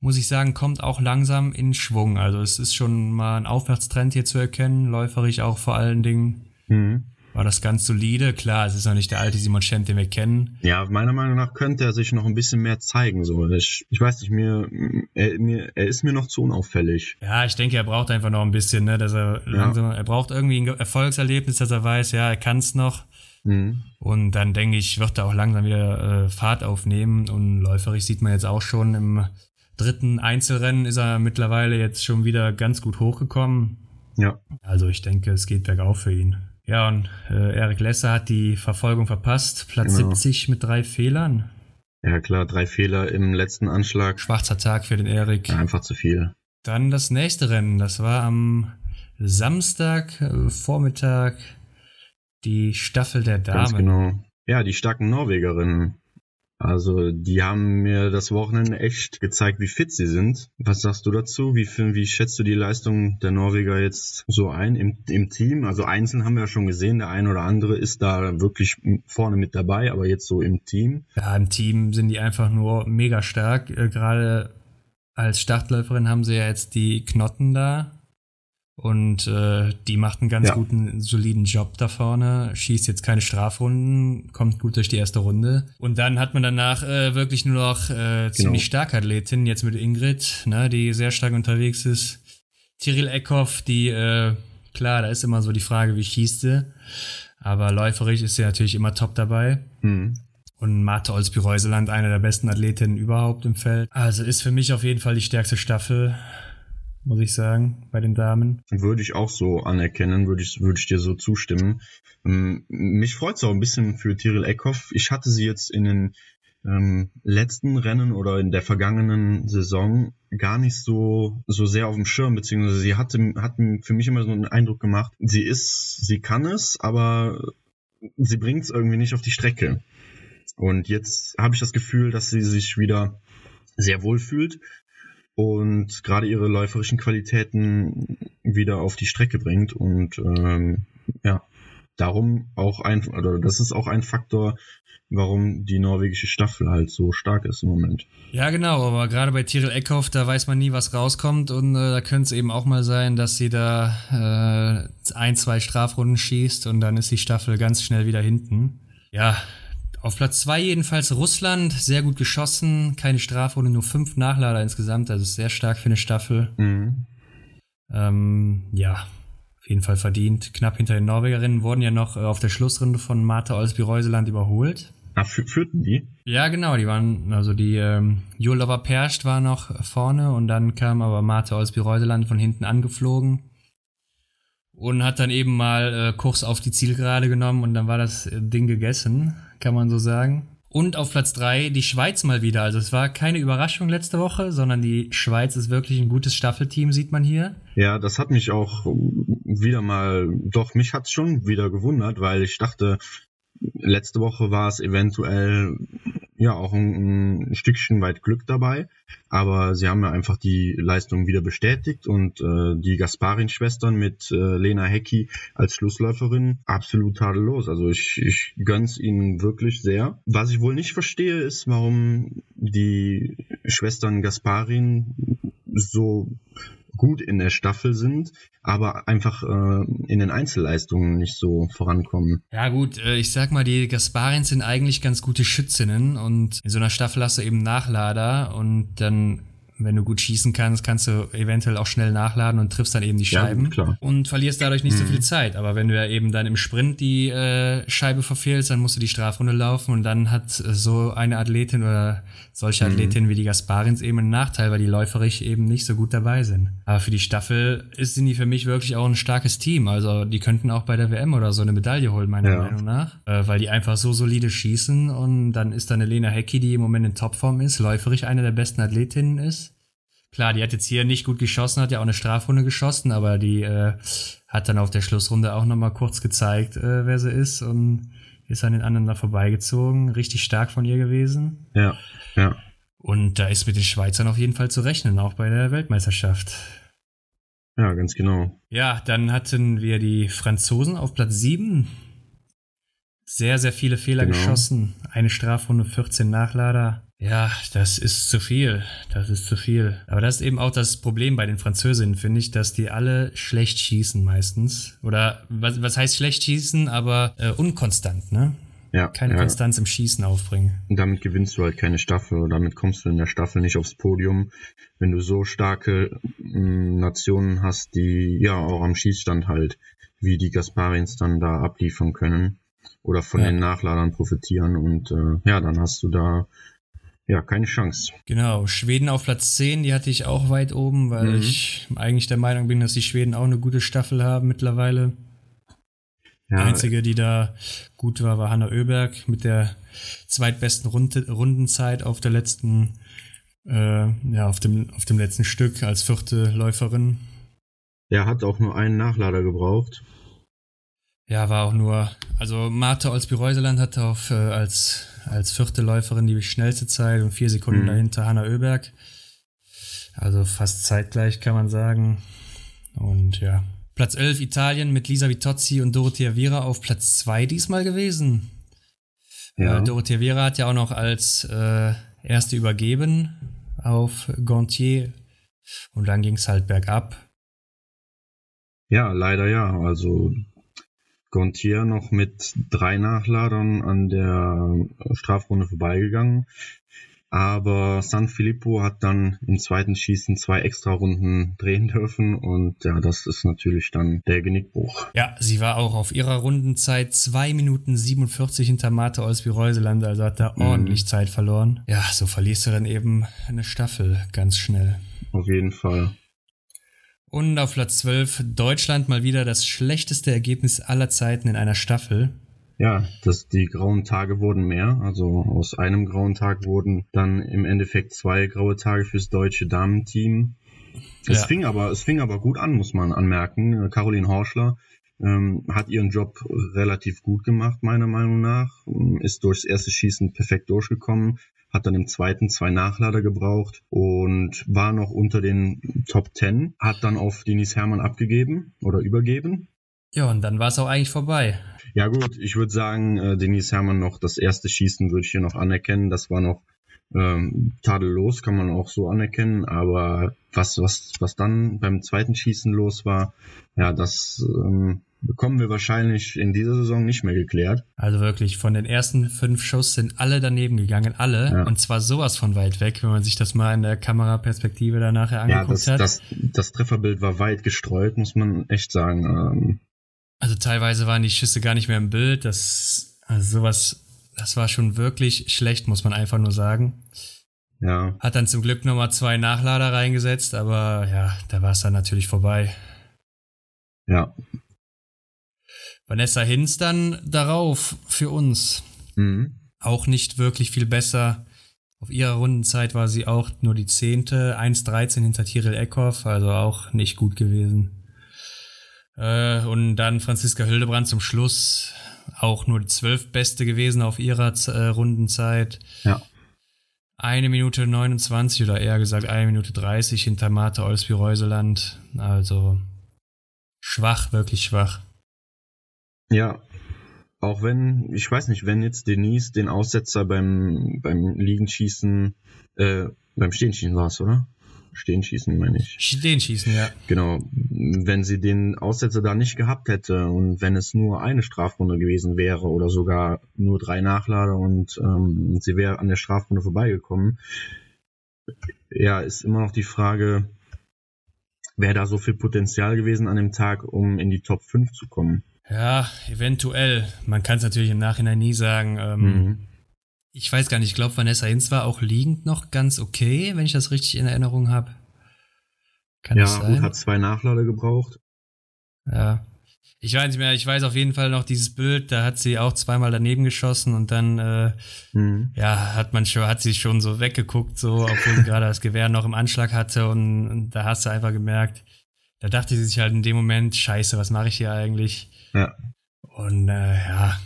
muss ich sagen, kommt auch langsam in Schwung. Also es ist schon mal ein Aufwärtstrend hier zu erkennen, läuferig auch vor allen Dingen. Mhm. War das ganz solide? Klar, es ist noch nicht der alte Simon Schemp, den wir kennen. Ja, meiner Meinung nach könnte er sich noch ein bisschen mehr zeigen. So. Ich, ich weiß nicht, mir er, mir, er ist mir noch zu unauffällig. Ja, ich denke, er braucht einfach noch ein bisschen, ne, dass er Ja. langsam, er braucht irgendwie ein Erfolgserlebnis, dass er weiß, ja, er kann es noch. Mhm. Und dann denke ich, wird er auch langsam wieder äh, Fahrt aufnehmen. Und läuferig sieht man jetzt auch schon im dritten Einzelrennen ist er mittlerweile jetzt schon wieder ganz gut hochgekommen. Ja. Also ich denke, es geht bergauf für ihn. Ja, und äh, Erik Lesser hat die Verfolgung verpasst. Platz Genau. 70 mit drei Fehlern. Ja, klar, drei Fehler im letzten Anschlag. Schwarzer Tag für den Erik. Ja, einfach zu viel. Dann das nächste Rennen. Das war am Samstag äh, Vormittag die Staffel der Damen. Ganz genau. Ja, die starken Norwegerinnen. Also, die haben mir das Wochenende echt gezeigt, wie fit sie sind. Was sagst du dazu? Wie, wie schätzt du die Leistung der Norweger jetzt so ein im, im Team? Also einzeln haben wir ja schon gesehen, der ein oder andere ist da wirklich vorne mit dabei, aber jetzt so im Team. Ja, im Team sind die einfach nur mega stark. Äh, Gerade als Startläuferin haben sie ja jetzt die Knotten da. Und äh, die macht einen ganz Ja. guten, soliden Job da vorne. Schießt jetzt keine Strafrunden, kommt gut durch die erste Runde. Und dann hat man danach äh, wirklich nur noch äh, ziemlich starke Athletinnen. Jetzt mit Ingrid, ne, die sehr stark unterwegs ist. Tyrell Eckhoff, die, äh, klar, da ist immer so die Frage, wie schießt sie. Aber läuferisch ist sie natürlich immer top dabei. Hm. Und Marte Olsby-Reuseland, eine der besten Athletinnen überhaupt im Feld. Also ist für mich auf jeden Fall die stärkste Staffel, muss ich sagen, bei den Damen. Würde ich auch so anerkennen, würde ich, würde ich dir so zustimmen. Ähm, Mich freut es auch ein bisschen für Tyrell Eckhoff. Ich hatte sie jetzt in den ähm, letzten Rennen oder in der vergangenen Saison gar nicht so, so sehr auf dem Schirm, beziehungsweise sie hatte, hat für mich immer so einen Eindruck gemacht, sie ist, sie kann es, aber sie bringt es irgendwie nicht auf die Strecke. Und jetzt habe ich das Gefühl, dass sie sich wieder sehr wohl fühlt und gerade ihre läuferischen Qualitäten wieder auf die Strecke bringt. Und ähm, ja, darum auch ein, oder das ist auch ein Faktor, warum die norwegische Staffel halt so stark ist im Moment. Ja, genau, aber gerade bei Tyrell Eckhoff, da weiß man nie, was rauskommt. Und äh, da könnte es eben auch mal sein, dass sie da äh, ein, zwei Strafrunden schießt und dann ist die Staffel ganz schnell wieder hinten. Ja, auf Platz zwei jedenfalls Russland, sehr gut geschossen, keine Strafrunde, nur fünf Nachlader insgesamt, also sehr stark für eine Staffel. Mhm. Ähm, ja, auf jeden Fall verdient. Knapp hinter den Norwegerinnen wurden ja noch äh, auf der Schlussrunde von Martha Olsby-Reuseland überholt. Ah, fü- führten die? Ja, genau, die waren, also die ähm, Jolova Perscht war noch vorne und dann kam aber Martha Olsby-Reuseland von hinten angeflogen und hat dann eben mal äh, Kurs auf die Zielgerade genommen und dann war das äh, Ding gegessen, kann man so sagen. Und auf Platz drei die Schweiz mal wieder. Also es war keine Überraschung letzte Woche, sondern die Schweiz ist wirklich ein gutes Staffelteam, sieht man hier. Ja, das hat mich auch wieder mal, doch, mich hat's schon wieder gewundert, weil ich dachte, letzte Woche war es eventuell ja auch ein, ein Stückchen weit Glück dabei, aber sie haben ja einfach die Leistung wieder bestätigt und äh, die Gasparin-Schwestern mit äh, Lena Hecki als Schlussläuferin absolut tadellos. Also ich, ich gönn's ihnen wirklich sehr. Was ich wohl nicht verstehe, ist, warum die Schwestern Gasparin so gut in der Staffel sind, aber einfach äh, in den Einzelleistungen nicht so vorankommen. Ja gut, äh, ich sag mal, die Gasparins sind eigentlich ganz gute Schützinnen und in so einer Staffel hast du eben Nachlader und dann wenn du gut schießen kannst, kannst du eventuell auch schnell nachladen und triffst dann eben die Scheiben ja, und verlierst dadurch nicht Mhm. so viel Zeit. Aber wenn du ja eben dann im Sprint die äh, Scheibe verfehlst, dann musst du die Strafrunde laufen und dann hat äh, so eine Athletin oder solche Mhm. Athletin wie die Gasparins eben einen Nachteil, weil die läuferisch eben nicht so gut dabei sind. Aber für die Staffel ist, sind die für mich wirklich auch ein starkes Team. Also die könnten auch bei der WM oder so eine Medaille holen, meiner Ja. Meinung nach. Äh, weil die einfach so solide schießen und dann ist da eine Lena Hecki, die im Moment in Topform ist, läuferisch eine der besten Athletinnen ist. Klar, die hat jetzt hier nicht gut geschossen, hat ja auch eine Strafrunde geschossen, aber die äh, hat dann auf der Schlussrunde auch nochmal kurz gezeigt, äh, wer sie ist und ist an den anderen da vorbeigezogen. Richtig stark von ihr gewesen. Ja, ja. Und da ist mit den Schweizern auf jeden Fall zu rechnen, auch bei der Weltmeisterschaft. Ja, ganz genau. Ja, dann hatten wir die Franzosen auf Platz 7. Sehr, sehr viele Fehler Genau. geschossen. Eine Strafrunde, 14 Nachlader. Ja, das ist zu viel. Das ist zu viel. Aber das ist eben auch das Problem bei den Französinnen, finde ich, dass die alle schlecht schießen meistens. Oder was, was heißt schlecht schießen, aber äh, unkonstant, ne? Ja, Keine ja. Konstanz im Schießen aufbringen. Und damit gewinnst du halt keine Staffel, damit kommst du in der Staffel nicht aufs Podium, wenn du so starke mh, Nationen hast, die ja auch am Schießstand halt, wie die Gasparins dann da abliefern können oder von Ja. den Nachladern profitieren und äh, ja, dann hast du da ja keine Chance. Genau, Schweden auf Platz 10, die hatte ich auch weit oben, weil Mhm. ich eigentlich der Meinung bin, dass die Schweden auch eine gute Staffel haben mittlerweile. Die Ja, einzige, die da gut war, war Hanna Oeberg mit der zweitbesten Runde, Rundenzeit auf der letzten, äh, ja, auf dem, auf dem letzten Stück als vierte Läuferin. er hat auch nur einen Nachlader gebraucht. Ja, war auch nur, also Marte Olsby-Reuseland hatte auf, äh, als, als vierte Läuferin die schnellste Zeit und vier Sekunden Mhm. dahinter Hanna Oeberg. Also fast zeitgleich kann man sagen. Und ja. Platz 11 Italien mit Lisa Vitozzi und Dorothea Viera auf Platz 2 diesmal gewesen. Ja. Äh, Dorothea Viera hat ja auch noch als äh, erste übergeben auf Gontier und dann ging es halt bergab. Ja, leider ja. Also Gontier noch mit drei Nachladern an der Strafrunde vorbeigegangen. Aber San Filippo hat dann im zweiten Schießen zwei extra Runden drehen dürfen und ja, das ist natürlich dann der Genickbruch. Ja, sie war auch auf ihrer Rundenzeit 2 Minuten 47 hinter Martha Olsby-Reuseland, also hat da Mhm. ordentlich Zeit verloren. Ja, so verlierst du dann eben eine Staffel ganz schnell. Auf jeden Fall. Und auf Platz 12 Deutschland mal wieder das schlechteste Ergebnis aller Zeiten in einer Staffel. Ja, das, die grauen Tage wurden mehr. Also aus einem grauen Tag wurden dann im Endeffekt zwei graue Tage fürs deutsche Damenteam. Es Ja. fing aber, es fing aber gut an, muss man anmerken. Caroline Horschler ähm, hat ihren Job relativ gut gemacht, meiner Meinung nach. Ähm, Ist durchs erste Schießen perfekt durchgekommen, hat dann im zweiten zwei Nachlader gebraucht und war noch unter den Top 10, hat dann auf Denise Herrmann abgegeben oder übergeben. Ja, und dann war es auch eigentlich vorbei. Ja gut, ich würde sagen, äh, Denise Herrmann noch das erste Schießen würde ich hier noch anerkennen. Das war noch ähm, tadellos, kann man auch so anerkennen. Aber was, was, was dann beim zweiten Schießen los war, ja, das ähm, bekommen wir wahrscheinlich in dieser Saison nicht mehr geklärt. Also wirklich, von den ersten fünf Schuss sind alle daneben gegangen, alle. Ja. Und zwar sowas von weit weg, wenn man sich das mal in der Kameraperspektive da nachher Ja, angeguckt das, hat. das, das Trefferbild war weit gestreut, muss man echt sagen. Ähm, Also teilweise waren die Schüsse gar nicht mehr im Bild. Das, also sowas, das war schon wirklich schlecht, muss man einfach nur sagen. ja, Hat dann zum Glück nochmal zwei Nachlader reingesetzt, aber ja, da war es dann natürlich vorbei. ja. Vanessa Hinz dann darauf für uns. Mhm. Auch nicht wirklich viel besser. Auf ihrer Rundenzeit war sie auch nur die zehnte, 1,13 hinter Tiril Eckhoff, also auch nicht gut gewesen. Äh, und dann Franziska Hildebrand zum Schluss, auch nur die zwölfbeste gewesen auf ihrer äh, Rundenzeit. Ja. Eine Minute 29 oder eher gesagt eine Minute 30 hinter Martha Olsby-Reuseland. Also schwach, wirklich schwach. Ja, auch wenn, ich weiß nicht, wenn jetzt Denise den Aussetzer beim, beim Liegenschießen, äh, beim Stehenschießen war es, oder? Stehenschießen meine ich. Den schießen, ja. Genau. Wenn sie den Aussetzer da nicht gehabt hätte und wenn es nur eine Strafrunde gewesen wäre oder sogar nur drei Nachlader und ähm, sie wäre an der Strafrunde vorbeigekommen, ja, ist immer noch die Frage, wäre da so viel Potenzial gewesen an dem Tag, um in die Top 5 zu kommen? Ja, eventuell. Man kann es natürlich im Nachhinein nie sagen. Ähm, mhm. Ich weiß gar nicht, ich glaube, Vanessa Hinz war auch liegend noch ganz okay, wenn ich das richtig in Erinnerung habe. Kann ja, das sein? Gut, hat zwei Nachlade gebraucht. Ja. Ich weiß nicht mehr, ich weiß auf jeden Fall noch dieses Bild, da hat sie auch zweimal daneben geschossen und dann, äh, mhm. ja, hat man schon, hat sie schon so weggeguckt, so, obwohl sie gerade das Gewehr noch im Anschlag hatte und, und, da hast du einfach gemerkt, da dachte sie sich halt in dem Moment, scheiße, was mache ich hier eigentlich? Ja. Und äh, ja,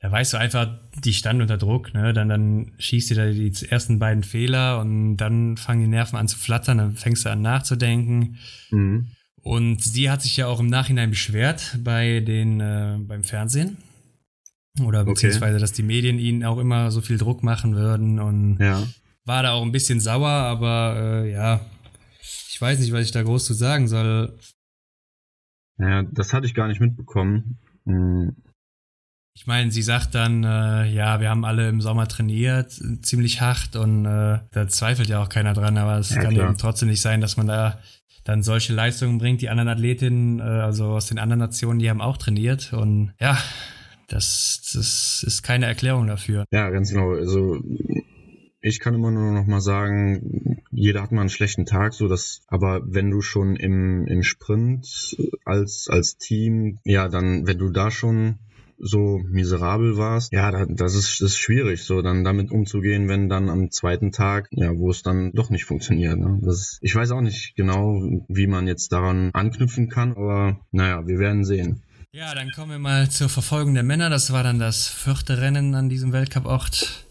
da weißt du einfach, die stand unter Druck, ne? Dann, dann schießt sie da die ersten beiden Fehler und dann fangen die Nerven an zu flattern, dann fängst du an nachzudenken. Mhm. Und sie hat sich ja auch im Nachhinein beschwert bei den, äh, beim Fernsehen. Oder beziehungsweise, okay. dass die Medien ihnen auch immer so viel Druck machen würden und ja. war da auch ein bisschen sauer, aber äh, ja, ich weiß nicht, was ich da groß zu sagen soll. Ja, das hatte ich gar nicht mitbekommen. Ich meine, sie sagt dann, äh, ja, wir haben alle im Sommer trainiert, ziemlich hart und äh, da zweifelt ja auch keiner dran, aber es ja, kann klar. eben trotzdem nicht sein, dass man da dann solche Leistungen bringt. Die anderen Athletinnen, äh, also aus den anderen Nationen, die haben auch trainiert. Und ja, das, das ist keine Erklärung dafür. Ja, ganz genau. Also ich kann immer nur noch mal sagen, jeder hat mal einen schlechten Tag, so dass, aber wenn du schon im, im Sprint als, als Team, ja, dann, wenn du da schon so miserabel warst, ja, das ist, das ist schwierig, so dann damit umzugehen, wenn dann am zweiten Tag, ja, wo es dann doch nicht funktioniert. Ne? Das ich weiß auch nicht genau, wie man jetzt daran anknüpfen kann, aber naja, wir werden sehen. Ja, dann kommen wir mal zur Verfolgung der Männer. Das war dann das vierte Rennen an diesem Weltcup-Ort.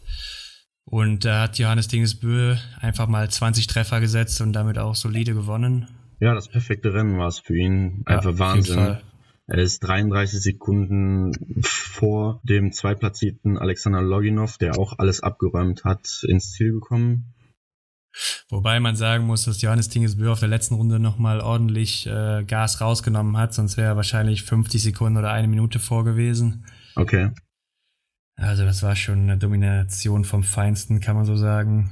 Und da hat Johannes Dingesbö einfach mal 20 Treffer gesetzt und damit auch solide gewonnen. Ja, das perfekte Rennen war es für ihn. Einfach ja, Wahnsinn. Er ist 33 Sekunden vor dem zweitplatzierten Alexander Loginov, der auch alles abgeräumt hat, ins Ziel gekommen. Wobei man sagen muss, dass Johannes Tingesbö auf der letzten Runde nochmal ordentlich äh, Gas rausgenommen hat, sonst wäre er wahrscheinlich 50 Sekunden oder eine Minute vor gewesen. Okay. Also das war schon eine Domination vom Feinsten, kann man so sagen.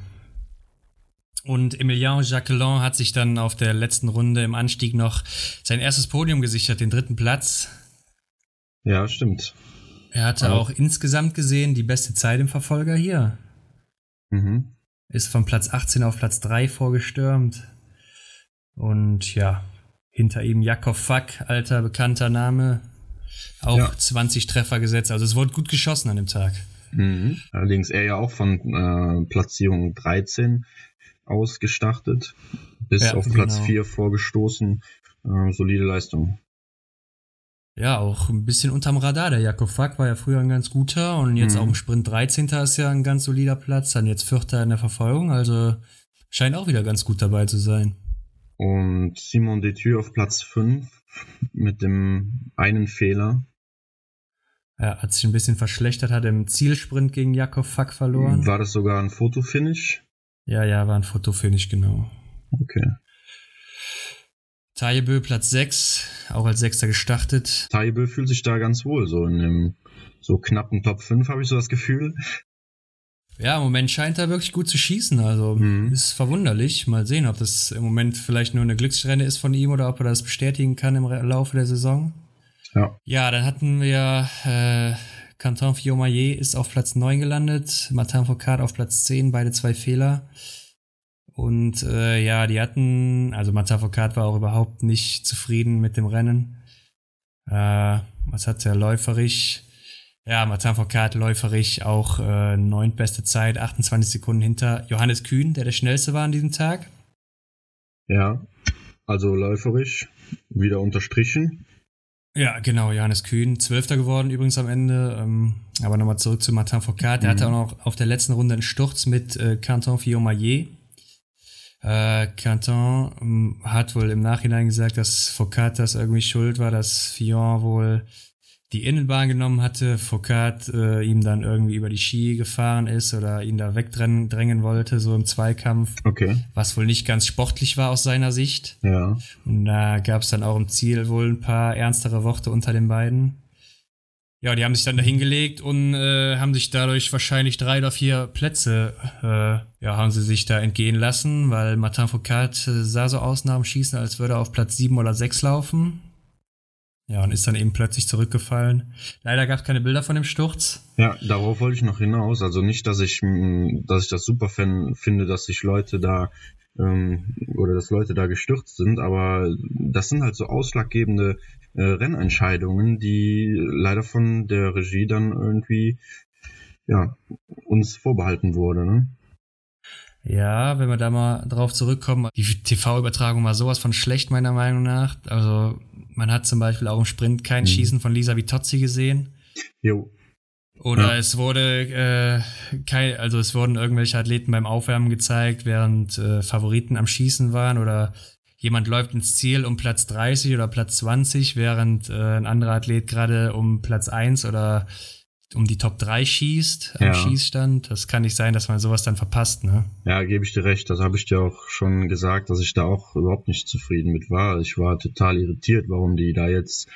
Und Emilien Jacquelin hat sich dann auf der letzten Runde im Anstieg noch sein erstes Podium gesichert, den dritten Platz. Ja, stimmt. Er hatte auch, auch insgesamt gesehen die beste Zeit im Verfolger hier. Mhm. Ist von Platz 18 auf Platz 3 vorgestürmt. Und ja, hinter ihm Jakob Fack, alter bekannter Name. Auch ja. 20 Treffer gesetzt. Also es wurde gut geschossen an dem Tag. Mhm. Allerdings er ja auch von äh, Platzierung 13 ausgestartet, bis ja, auf Platz genau. 4 vorgestoßen. Äh, solide Leistung. Ja, auch ein bisschen unterm Radar. Der Jakob Fack war ja früher ein ganz guter und jetzt mhm. auch im Sprint 13. ist ja ein ganz solider Platz, dann jetzt Vierter in der Verfolgung, also scheint auch wieder ganz gut dabei zu sein. Und Simon Detieu auf Platz 5 mit dem einen Fehler. Ja, hat sich ein bisschen verschlechtert, hat im Zielsprint gegen Jakob Fack verloren. War das sogar ein Fotofinish? Ja, ja, war ein Fotofinish, genau. Okay. Tajebö Platz 6, auch als Sechster gestartet. Tajebö fühlt sich da ganz wohl, so in dem so knappen Top 5 habe ich so das Gefühl. Ja, im Moment scheint er wirklich gut zu schießen, also mhm. ist verwunderlich. Mal sehen, ob das im Moment vielleicht nur eine Glückssträhne ist von ihm oder ob er das bestätigen kann im Laufe der Saison. Ja. Ja, dann hatten wir äh, Canton Fiomayer ist auf Platz 9 gelandet, Martin Foucault auf Platz 10, beide zwei Fehler. Und äh, ja, die hatten, also Martin Foucault war auch überhaupt nicht zufrieden mit dem Rennen. Äh, was hat er läuferig? Ja, Martin Foucault läuferig auch äh, neuntbeste Zeit, 28 Sekunden hinter Johannes Kühn, der der schnellste war an diesem Tag. Ja, also läuferig, wieder unterstrichen. Ja, genau, Johannes Kühn, Zwölfter geworden übrigens am Ende. Ähm, aber nochmal zurück zu Martin Foucault. Der mhm. hatte auch noch auf der letzten Runde einen Sturz mit äh, Canton Fillon-Maillet. Äh, Canton ähm, hat wohl im Nachhinein gesagt, dass Foucault das irgendwie schuld war, dass Fillon wohl die Innenbahn genommen hatte, Foucault äh, ihm dann irgendwie über die Ski gefahren ist oder ihn da wegdrängen wollte, so im Zweikampf. Okay. Was wohl nicht ganz sportlich war aus seiner Sicht. Ja. Und da gab es dann auch im Ziel wohl ein paar ernstere Worte unter den beiden. Ja, die haben sich dann dahingelegt und äh, haben sich dadurch wahrscheinlich drei oder vier Plätze, äh, ja, haben sie sich da entgehen lassen, weil Martin Foucault äh, sah so aus nach dem Schießen, als würde er auf Platz sieben oder sechs laufen. Ja, und ist dann eben plötzlich zurückgefallen. Leider gab es keine Bilder von dem Sturz. Ja, darauf wollte ich noch hinaus. Also nicht, dass ich, dass ich das super finde, dass sich Leute da ähm, oder dass Leute da gestürzt sind, aber das sind halt so ausschlaggebende äh, Rennentscheidungen, die leider von der Regie dann irgendwie ja uns vorbehalten wurde. Ne? Ja, wenn wir da mal drauf zurückkommen, die TV-Übertragung war sowas von schlecht, meiner Meinung nach. Also, man hat zum Beispiel auch im Sprint kein mhm. Schießen von Lisa Vitozzi gesehen. Jo. Oder ja. es wurde äh, kein, also es wurden irgendwelche Athleten beim Aufwärmen gezeigt, während äh, Favoriten am Schießen waren oder jemand läuft ins Ziel um Platz 30 oder Platz 20, während äh, ein anderer Athlet gerade um Platz 1 oder um die Top 3 schießt am ja. Schießstand. Das kann nicht sein, dass man sowas dann verpasst, ne? Ja, gebe ich dir recht. Das habe ich dir auch schon gesagt, dass ich da auch überhaupt nicht zufrieden mit war. Ich war total irritiert, warum die da jetzt,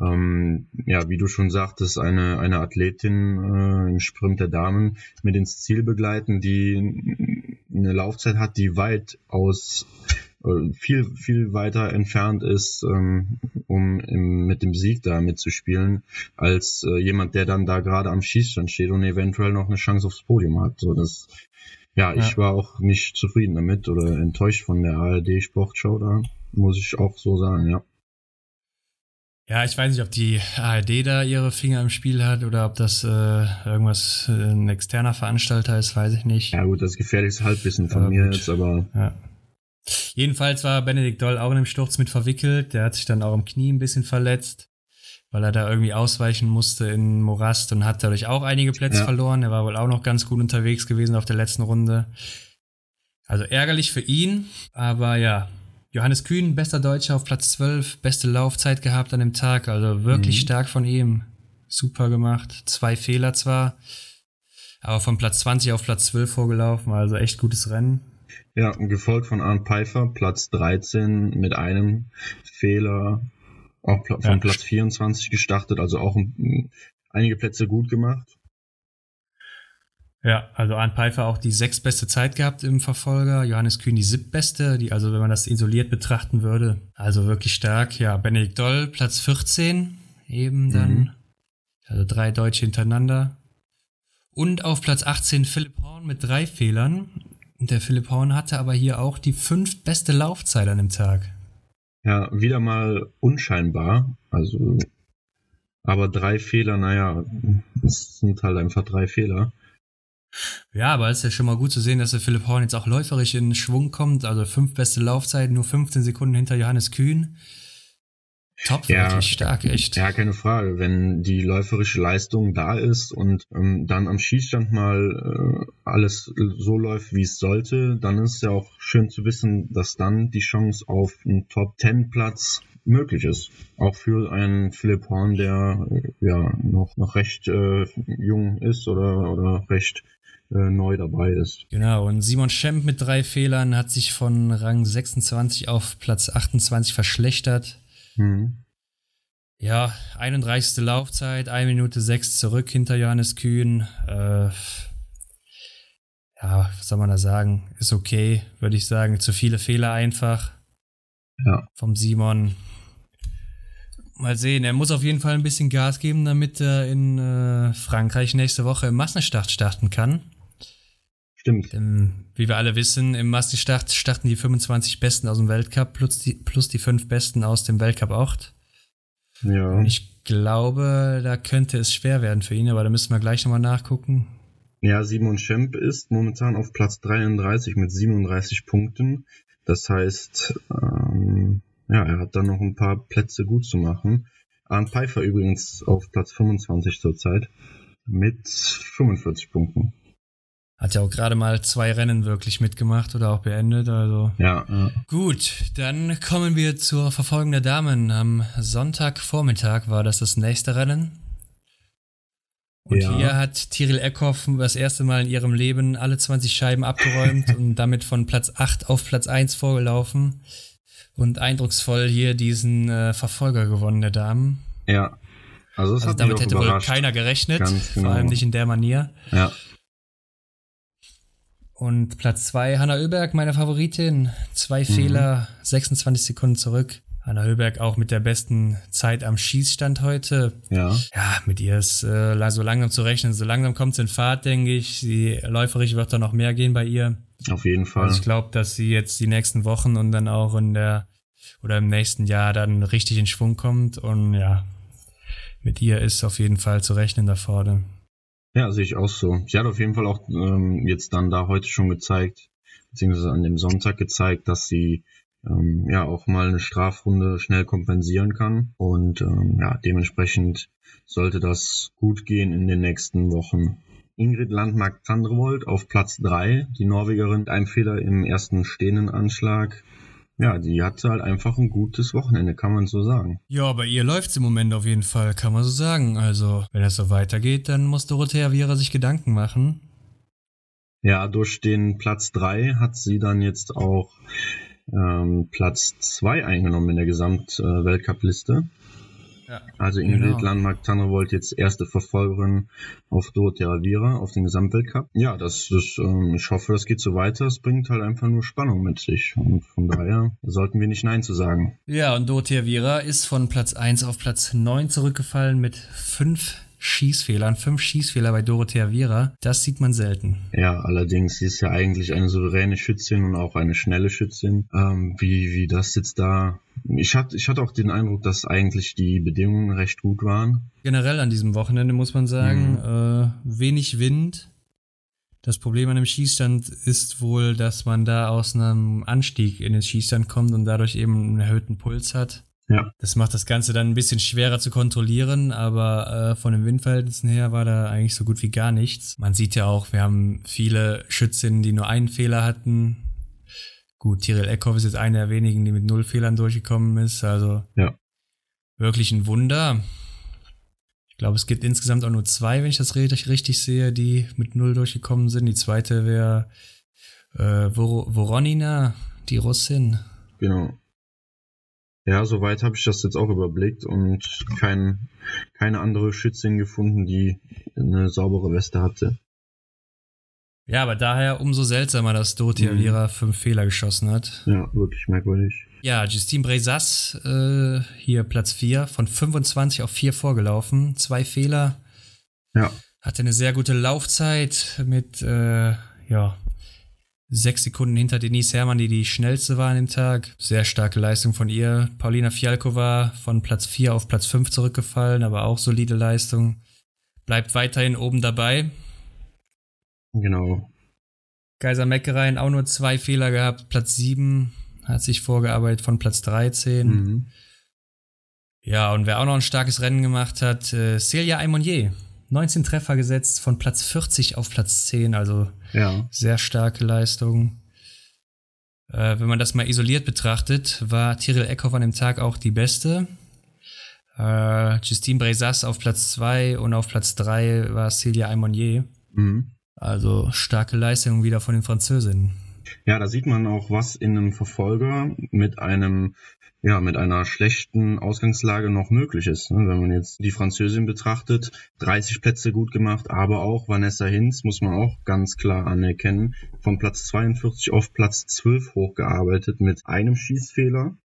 ähm, ja, wie du schon sagtest, eine, eine Athletin äh, im Sprint der Damen mit ins Ziel begleiten, die eine Laufzeit hat, die weit aus viel, viel weiter entfernt ist, ähm, um im, mit dem Sieg da mitzuspielen, als äh, jemand, der dann da gerade am Schießstand steht und eventuell noch eine Chance aufs Podium hat. So, das, ja, ja. ich war auch nicht zufrieden damit oder enttäuscht von der ARD Sportshow da, muss ich auch so sagen, ja. Ja, ich weiß nicht, ob die ARD da ihre Finger im Spiel hat oder ob das äh, irgendwas äh, ein externer Veranstalter ist, weiß ich nicht. Ja gut, das ist gefährliches Halbwissen von ja, mir gut. jetzt, aber ja. Jedenfalls war Benedikt Doll auch in dem Sturz mit verwickelt. Der hat sich dann auch im Knie ein bisschen verletzt, weil er da irgendwie ausweichen musste in Morast und hat dadurch auch einige Plätze ja. verloren. Er war wohl auch noch ganz gut unterwegs gewesen auf der letzten Runde. Also ärgerlich für ihn, aber ja. Johannes Kühn, bester Deutscher auf Platz 12, beste Laufzeit gehabt an dem Tag, also wirklich mhm. stark von ihm. Super gemacht. Zwei Fehler zwar, aber von Platz 20 auf Platz 12 vorgelaufen, also echt gutes Rennen. Ja, gefolgt von Arndt Pfeiffer, Platz 13 mit einem Fehler, auch von ja. Platz 24 gestartet, also auch einige Plätze gut gemacht. Ja, also Arndt Pfeiffer auch die sechstbeste Zeit gehabt im Verfolger, Johannes Kühn die siebtbeste, die also wenn man das isoliert betrachten würde, also wirklich stark. Ja, Benedikt Doll, Platz 14, eben dann, mhm. also drei Deutsche hintereinander. Und auf Platz 18 Philipp Horn mit drei Fehlern. Der Philipp Horn hatte aber hier auch die fünf beste Laufzeit an dem Tag. Ja, wieder mal unscheinbar. Also, aber drei Fehler, naja, es sind halt einfach drei Fehler. Ja, aber es ist ja schon mal gut zu sehen, dass der Philipp Horn jetzt auch läuferisch in Schwung kommt. Also fünf beste Laufzeiten, nur 15 Sekunden hinter Johannes Kühn. Top, ja, wirklich stark, echt. Ja, keine Frage. Wenn die läuferische Leistung da ist und ähm, dann am Schießstand mal äh, alles so läuft, wie es sollte, dann ist es ja auch schön zu wissen, dass dann die Chance auf einen Top-10-Platz möglich ist. Auch für einen Philipp Horn, der äh, ja noch, noch recht äh, jung ist oder, oder recht äh, neu dabei ist. Genau, und Simon Schemp mit drei Fehlern hat sich von Rang 26 auf Platz 28 verschlechtert. Mhm. Ja, 31. Laufzeit, 1 Minute 6 zurück hinter Johannes Kühn. Äh, ja, was soll man da sagen? Ist okay, würde ich sagen. Zu viele Fehler einfach. Ja. Vom Simon. Mal sehen, er muss auf jeden Fall ein bisschen Gas geben, damit er in äh, Frankreich nächste Woche im Massenstart starten kann. Stimmt. Denn, wie wir alle wissen, im Massenstart starten die 25 Besten aus dem Weltcup plus die, plus die 5 Besten aus dem Weltcup 8. Ja. Und ich glaube, da könnte es schwer werden für ihn, aber da müssen wir gleich nochmal nachgucken. Ja, Simon Schemp ist momentan auf Platz 33 mit 37 Punkten. Das heißt, ähm, ja, er hat da noch ein paar Plätze gut zu machen. Arndt Pfeiffer übrigens auf Platz 25 zurzeit mit 45 Punkten. Hat ja auch gerade mal zwei Rennen wirklich mitgemacht oder auch beendet. Also ja, ja. Gut, dann kommen wir zur Verfolgung der Damen. Am Sonntagvormittag war das das nächste Rennen. Und ja. hier hat Tiril Eckhoff das erste Mal in ihrem Leben alle 20 Scheiben abgeräumt und damit von Platz 8 auf Platz 1 vorgelaufen. Und eindrucksvoll hier diesen äh, Verfolger gewonnen der Damen. Ja. Also, das Also damit hätte wohl keiner gerechnet, genau. vor allem nicht in der Manier. Ja, Und Platz zwei Hanna Oeberg, meine Favoritin. Zwei Fehler, 26 Sekunden zurück. Hanna Oeberg auch mit der besten Zeit am Schießstand heute. ja. Ja, mit ihr ist äh, so langsam zu rechnen. So langsam kommt sie in Fahrt, denke ich. Sie läuferisch wird da noch mehr gehen bei ihr. Auf jeden Fall. Also ich glaube, dass sie jetzt die nächsten Wochen und dann auch in der oder im nächsten Jahr dann richtig in Schwung kommt. Und ja, mit ihr ist auf jeden Fall zu rechnen da vorne. Ja, sehe ich auch so. Sie hat auf jeden Fall auch ähm, jetzt dann da heute schon gezeigt, beziehungsweise an dem Sonntag gezeigt, dass sie ähm, ja auch mal eine Strafrunde schnell kompensieren kann. Und ähm, ja, dementsprechend sollte das gut gehen in den nächsten Wochen. Ingrid Landmark-Tandrevold auf Platz drei, die Norwegerin, einem Fehler im ersten stehenden Anschlag. Ja, die hatte halt einfach ein gutes Wochenende, kann man so sagen. Ja, bei ihr läuft's im Moment auf jeden Fall, kann man so sagen. Also, wenn es so weitergeht, dann muss Dorothea Viera sich Gedanken machen. Ja, durch den Platz 3 hat sie dann jetzt auch ähm, Platz 2 eingenommen in der Gesamt-Weltcup-Liste. Ja. Also Ingrid Genau. Landmark-Tannewold jetzt erste Verfolgerin auf Dorothea Viera auf den Gesamtweltcup. Ja, das, das ähm, ich hoffe, das geht so weiter. Es bringt halt einfach nur Spannung mit sich. Und von daher sollten wir nicht Nein zu sagen. Ja, und Dorothea Viera ist von Platz 1 auf Platz 9 zurückgefallen mit fünf Schießfehlern. Fünf Schießfehler bei Dorothea Viera. Das sieht man selten. Ja, allerdings sie ist ja eigentlich eine souveräne Schützin und auch eine schnelle Schützin. Ähm, wie, wie das jetzt da. Ich hatte, ich hatte auch den Eindruck, dass eigentlich die Bedingungen recht gut waren. Generell an diesem Wochenende muss man sagen, äh, wenig Wind. Das Problem an dem Schießstand ist wohl, dass man da aus einem Anstieg in den Schießstand kommt und dadurch eben einen erhöhten Puls hat. Ja. Das macht das Ganze dann ein bisschen schwerer zu kontrollieren, aber äh, von den Windverhältnissen her war da eigentlich so gut wie gar nichts. Man sieht ja auch, wir haben viele Schützinnen, die nur einen Fehler hatten. Gut, Tiril Eckhoff ist jetzt eine der wenigen, die mit null Fehlern durchgekommen ist. Also Ja. wirklich ein Wunder. Ich glaube, es gibt insgesamt auch nur zwei, wenn ich das richtig, richtig sehe, die mit null durchgekommen sind. Die zweite wäre äh, Vor Voronina, die Russin. Genau. Ja, soweit habe ich das jetzt auch überblickt und kein, keine andere Schützin gefunden, die eine saubere Weste hatte. Ja, aber daher umso seltsamer, dass Dorothea Mhm. Viera fünf Fehler geschossen hat. Ja, wirklich merkwürdig. Ja, Justine Brezas, äh, hier Platz 4, von 25 auf 4 vorgelaufen. Zwei Fehler. Ja. Hatte eine sehr gute Laufzeit mit, äh, ja, sechs Sekunden hinter Denise Herrmann, die die schnellste war an dem Tag. Sehr starke Leistung von ihr. Paulina Fialkova von Platz 4 auf Platz 5 zurückgefallen, aber auch solide Leistung. Bleibt weiterhin oben dabei. Genau. Kaiser Meckereien auch nur zwei Fehler gehabt. Platz 7 hat sich vorgearbeitet von Platz 13. Mhm. Ja, und wer auch noch ein starkes Rennen gemacht hat, äh, Celia Aymonier. 19 Treffer gesetzt, von Platz 40 auf Platz 10, also Ja. sehr starke Leistung. Äh, wenn man das mal isoliert betrachtet, war Tiril Eckhoff an dem Tag auch die beste. Äh, Justine Brezas auf Platz 2 und auf Platz 3 war Celia Aymonier. Mhm. Also starke Leistung wieder von den Französinnen. Ja, da sieht man auch, was in einem Verfolger mit einem, ja, mit einer schlechten Ausgangslage noch möglich ist. ne? Wenn man jetzt die Französin betrachtet, 30 Plätze gut gemacht, aber auch Vanessa Hinz, muss man auch ganz klar anerkennen, von Platz 42 auf Platz 12 hochgearbeitet mit einem Schießfehler.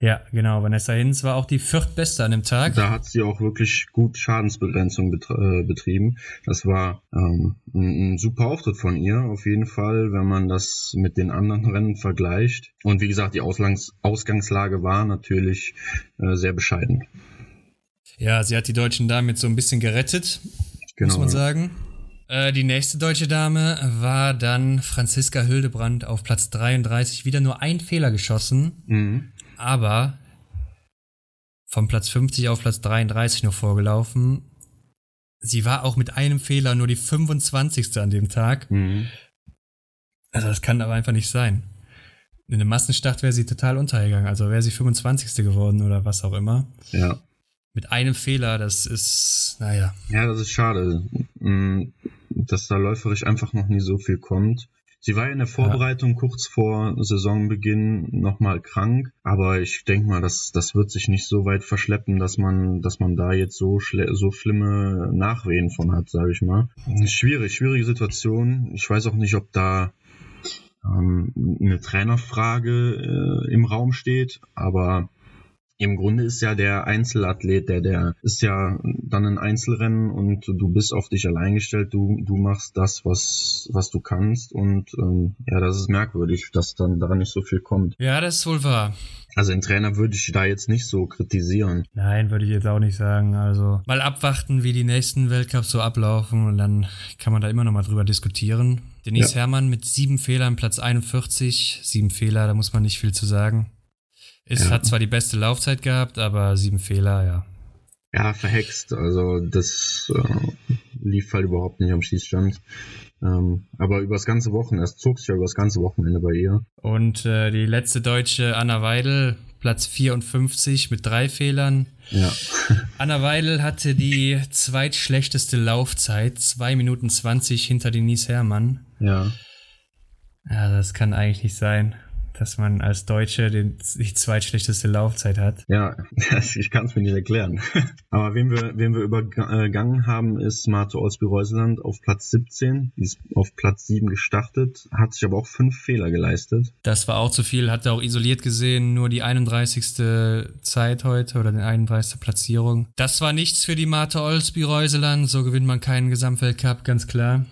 Ja, genau. Vanessa Hinz war auch die viertbeste an dem Tag. Da hat sie auch wirklich gut Schadensbegrenzung äh, betrieben. Das war ähm, ein, ein super Auftritt von ihr, auf jeden Fall, wenn man das mit den anderen Rennen vergleicht. Und wie gesagt, die Auslangs Ausgangslage war natürlich äh, sehr bescheiden. Ja, sie hat die deutschen Damen jetzt so ein bisschen gerettet, Genau. muss man sagen. Äh, die nächste deutsche Dame war dann Franziska Hildebrand auf Platz 33. Wieder nur ein Fehler geschossen, Mhm. Aber von Platz 50 auf Platz 33 nur vorgelaufen. Sie war auch mit einem Fehler nur die 25. an dem Tag. Mhm. Also das kann aber einfach nicht sein. In einem Massenstart wäre sie total untergegangen. Also wäre sie 25. geworden oder was auch immer. Ja. Mit einem Fehler, das ist, naja. Ja, das ist schade, mm, dass da läuferisch einfach noch nie so viel kommt. Sie war in der Vorbereitung ja. kurz vor Saisonbeginn nochmal krank, aber ich denke mal, das, das wird sich nicht so weit verschleppen, dass man, dass man da jetzt so, so schlimme Nachwehen von hat, sage ich mal. Schwierig, schwierige Situation. Ich weiß auch nicht, ob da ähm, eine Trainerfrage äh, im Raum steht, aber im Grunde ist ja der Einzelathlet, der, der ist ja dann ein Einzelrennen und du bist auf dich allein gestellt, du, du machst das, was, was du kannst und ähm, ja, das ist merkwürdig, dass dann daran nicht so viel kommt. Ja, das ist wohl wahr. Also den Trainer würde ich da jetzt nicht so kritisieren. Nein, würde ich jetzt auch nicht sagen. Also mal abwarten, wie die nächsten Weltcups so ablaufen und dann kann man da immer noch mal drüber diskutieren. Denise ja. Herrmann mit sieben Fehlern, Platz 41. Sieben Fehler, da muss man nicht viel zu sagen. Es ja. hat zwar die beste Laufzeit gehabt, aber sieben Fehler, ja. Ja, verhext. Also das äh, lief halt überhaupt nicht am Schießstand. Ähm, aber übers ganze Wochenende, es zog sich ja übers ganze Wochenende bei ihr. Und äh, die letzte Deutsche Anna Weidel, Platz 54 mit drei Fehlern. Ja. Anna Weidel hatte die zweitschlechteste Laufzeit, 2 Minuten 20 hinter Denise Herrmann. Ja. Ja, das kann eigentlich nicht sein dass man als Deutsche den, die zweitschlechteste Laufzeit hat. Ja, ich kann es mir nicht erklären. Aber wen wir, wen wir übergangen haben, ist Marte Olsby-Reuseland auf Platz 17. Die ist auf Platz 7 gestartet, hat sich aber auch fünf Fehler geleistet. Das war auch zu viel, hatte auch isoliert gesehen nur die 31. Zeit heute oder die 31. Platzierung. Das war nichts für die Marte Olsby-Reuseland, so gewinnt man keinen Gesamtweltcup, ganz klar.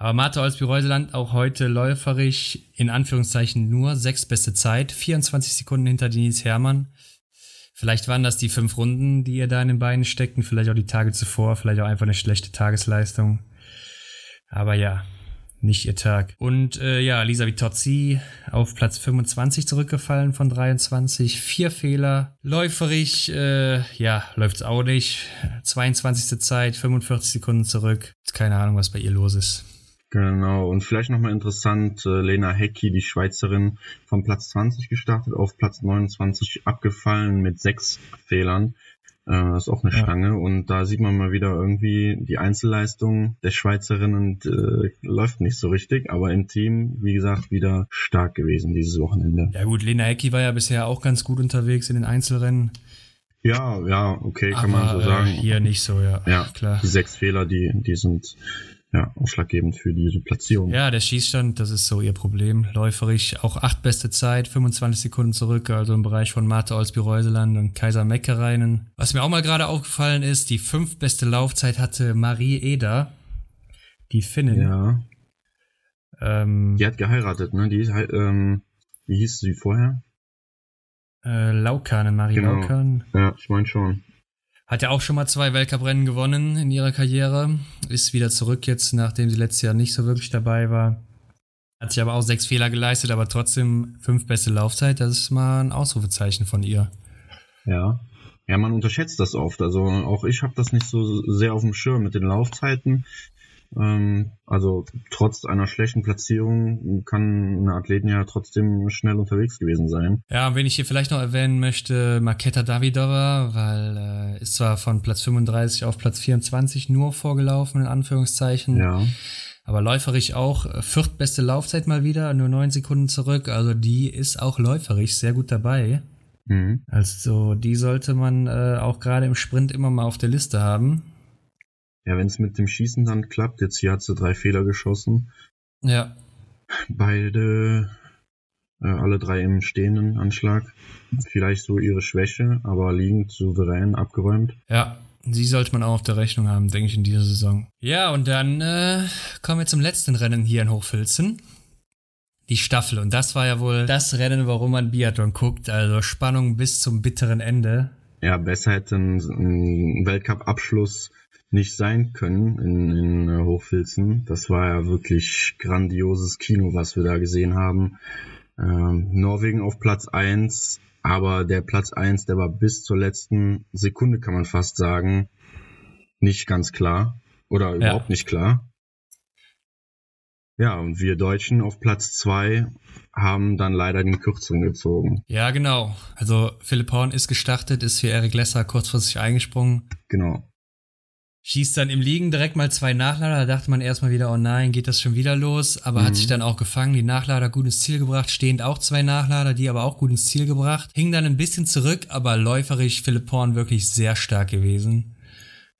Aber Martha Olsby-Reuseland auch heute läuferig, in Anführungszeichen nur sechs beste Zeit, 24 Sekunden hinter Denise Herrmann. Vielleicht waren das die fünf Runden, die ihr da in den Beinen steckten, vielleicht auch die Tage zuvor, vielleicht auch einfach eine schlechte Tagesleistung. Aber ja, nicht ihr Tag. Und äh, ja, Lisa Vitozzi auf Platz 25 zurückgefallen von 23. Vier Fehler. Läuferig, äh, ja, läuft's auch nicht. 22. Zeit, 45 Sekunden zurück. Keine Ahnung, was bei ihr los ist. Genau, und vielleicht nochmal interessant, äh, Lena Hecki, die Schweizerin, von Platz 20 gestartet, auf Platz 29 abgefallen mit sechs Fehlern. Äh, das ist auch eine ja. Stange und da sieht man mal wieder irgendwie die Einzelleistung der Schweizerinnen äh, läuft nicht so richtig, aber im Team, wie gesagt, wieder stark gewesen dieses Wochenende. Ja gut, Lena Hecki war ja bisher auch ganz gut unterwegs in den Einzelrennen. Ja, ja, okay, kann aber, man so sagen. Äh, hier nicht so, ja. Ja, klar. Die sechs Fehler, die, die sind ja, ausschlaggebend für diese Platzierung. Ja, der Schießstand, das ist so ihr Problem. Läuferig auch acht beste Zeit, 25 Sekunden zurück, also im Bereich von Martha Olsby-Reuseland und Kaiser Meckereinen. Was mir auch mal gerade aufgefallen ist, die fünf beste Laufzeit hatte Marie Eder, die Finnin. Ja. Ähm, die hat geheiratet, ne? Die ist halt, ähm, wie hieß sie vorher? Äh, Laukanen, Marie genau. Laukan. Ja, ich meine schon. Hat ja auch schon mal zwei Weltcuprennen gewonnen in ihrer Karriere. Ist wieder zurück jetzt, nachdem sie letztes Jahr nicht so wirklich dabei war. Hat sich aber auch sechs Fehler geleistet, aber trotzdem fünf beste Laufzeit. Das ist mal ein Ausrufezeichen von ihr. Ja. Ja, man unterschätzt das oft. Also auch ich habe das nicht so sehr auf dem Schirm mit den Laufzeiten. Ähm, also trotz einer schlechten Platzierung kann eine Athletin ja trotzdem schnell unterwegs gewesen sein. Ja, wen ich hier vielleicht noch erwähnen möchte, Maketa Davidova, weil äh, ist zwar von Platz 35 auf Platz 24 nur vorgelaufen, in Anführungszeichen. Ja. Aber läuferig auch äh, viertbeste Laufzeit mal wieder, nur neun Sekunden zurück. Also die ist auch läuferig sehr gut dabei. Mhm. Also die sollte man äh, auch gerade im Sprint immer mal auf der Liste haben. Ja, wenn es mit dem Schießen dann klappt, jetzt hier hat sie drei Fehler geschossen. Ja. Beide, äh, alle drei im stehenden Anschlag. Vielleicht so ihre Schwäche, aber liegend souverän abgeräumt. Ja, sie sollte man auch auf der Rechnung haben, denke ich, in dieser Saison. Ja, und dann äh, kommen wir zum letzten Rennen hier in Hochfilzen. Die Staffel. Und das war ja wohl das Rennen, warum man Biathlon guckt. Also Spannung bis zum bitteren Ende. Ja, besser hätte ein, ein Weltcup-Abschluss nicht sein können in, in äh, Hochfilzen. Das war ja wirklich grandioses Kino, was wir da gesehen haben. Ähm, Norwegen auf Platz eins, aber der Platz eins, der war bis zur letzten Sekunde, kann man fast sagen, nicht ganz klar. Oder überhaupt ja. nicht klar. Ja, und wir Deutschen auf Platz zwei haben dann leider den Kürzeren gezogen. Ja, genau. Also Philipp Horn ist gestartet, ist für Eric Lesser kurzfristig eingesprungen. Genau. Schießt dann im Liegen direkt mal zwei Nachlader. Da dachte man erstmal wieder, oh nein, geht das schon wieder los. Aber mhm. hat sich dann auch gefangen, die Nachlader gut ins Ziel gebracht. Stehend auch zwei Nachlader, die aber auch gut ins Ziel gebracht. Hing dann ein bisschen zurück, aber läuferisch Philipp Horn wirklich sehr stark gewesen.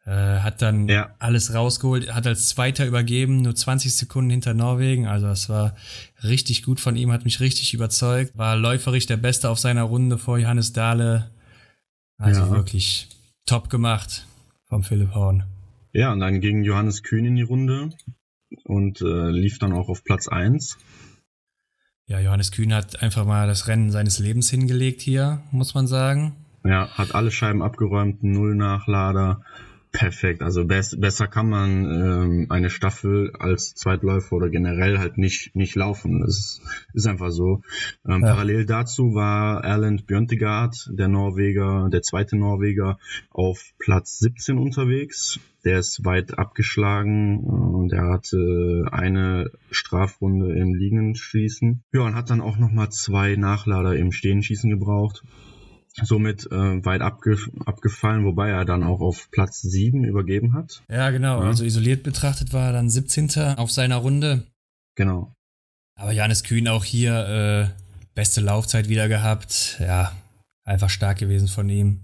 Äh, hat dann ja. alles rausgeholt, hat als Zweiter übergeben, nur 20 Sekunden hinter Norwegen. Also das war richtig gut von ihm, hat mich richtig überzeugt. War läuferisch der Beste auf seiner Runde vor Johannes Dahle. Also ja. wirklich top gemacht vom Philipp Horn. Ja, und dann ging Johannes Kühn in die Runde und äh, lief dann auch auf Platz 1. Ja, Johannes Kühn hat einfach mal das Rennen seines Lebens hingelegt hier, muss man sagen. Ja, hat alle Scheiben abgeräumt, null Nachlader, perfekt. Also best, besser kann man ähm, eine Staffel als Zweitläufer oder generell halt nicht nicht laufen. Das ist, ist einfach so. Ähm, ja. Parallel dazu war Erland Björntegard, der Norweger, der zweite Norweger, auf Platz 17 unterwegs. Der ist weit abgeschlagen und er hatte eine Strafrunde im Liegenden schießen. Ja, und hat dann auch nochmal zwei Nachlader im Stehenschießen gebraucht somit äh, weit abge abgefallen, wobei er dann auch auf Platz 7 übergeben hat. Ja, genau. Ja. Also isoliert betrachtet war er dann 17. auf seiner Runde. Genau. Aber Janis Kühn auch hier äh, beste Laufzeit wieder gehabt. Ja, einfach stark gewesen von ihm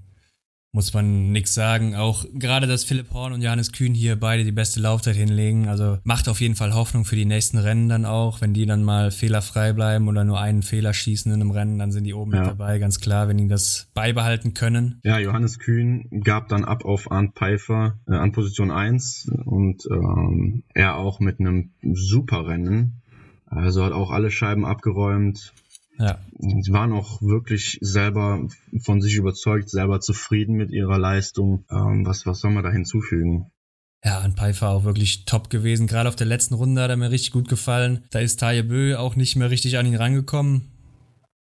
muss man nichts sagen. Auch gerade, dass Philipp Horn und Johannes Kühn hier beide die beste Laufzeit hinlegen, also macht auf jeden Fall Hoffnung für die nächsten Rennen dann auch. Wenn die dann mal fehlerfrei bleiben oder nur einen Fehler schießen in einem Rennen, dann sind die oben ja. mit dabei, ganz klar, wenn die das beibehalten können. Ja, Johannes Kühn gab dann ab auf Arndt Pfeiffer äh, an Position 1 und ähm, er auch mit einem super Rennen. Also hat auch alle Scheiben abgeräumt, ja. Sie waren auch wirklich selber von sich überzeugt, selber zufrieden mit ihrer Leistung. Ähm, was, was soll man da hinzufügen? Ja, an Pfeiffer auch wirklich top gewesen. Gerade auf der letzten Runde hat er mir richtig gut gefallen. Da ist Taje Bö auch nicht mehr richtig an ihn rangekommen.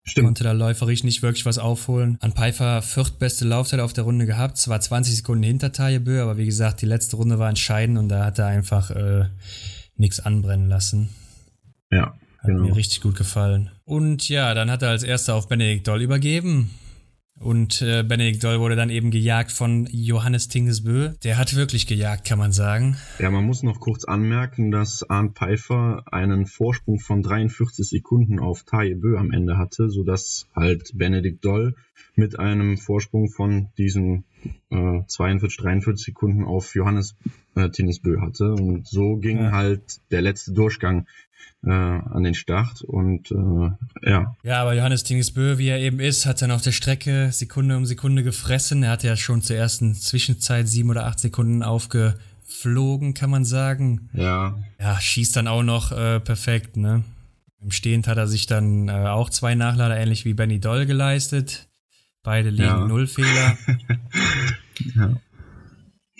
Stimmt. Konnte da läuferisch nicht wirklich was aufholen. An Pfeiffer viertbeste Laufzeit auf der Runde gehabt. Zwar 20 Sekunden hinter Taje Bö, aber wie gesagt, die letzte Runde war entscheidend und da hat er einfach äh, nichts anbrennen lassen. Ja. Hat genau. mir richtig gut gefallen. Und ja, dann hat er als erster auf Benedikt Doll übergeben. Und äh, Benedikt Doll wurde dann eben gejagt von Johannes Tingesbö. Der hat wirklich gejagt, kann man sagen. Ja, man muss noch kurz anmerken, dass Arndt Pfeiffer einen Vorsprung von 43 Sekunden auf Taje Bö am Ende hatte, sodass halt Benedikt Doll mit einem Vorsprung von diesen äh, 42, 43 Sekunden auf Johannes äh, Tingesbö hatte. Und so ging ja. halt der letzte Durchgang äh, an den Start und äh, ja. Ja, aber Johannes Tingesbö, wie er eben ist, hat dann auf der Strecke Sekunde um Sekunde gefressen. Er hat ja schon zur ersten Zwischenzeit sieben oder acht Sekunden aufgeflogen, kann man sagen. Ja. Ja, schießt dann auch noch äh, perfekt, ne? Im Stehend hat er sich dann äh, auch zwei Nachlader ähnlich wie Benny Doll geleistet. Beide liegen ja. Null Fehler. ja.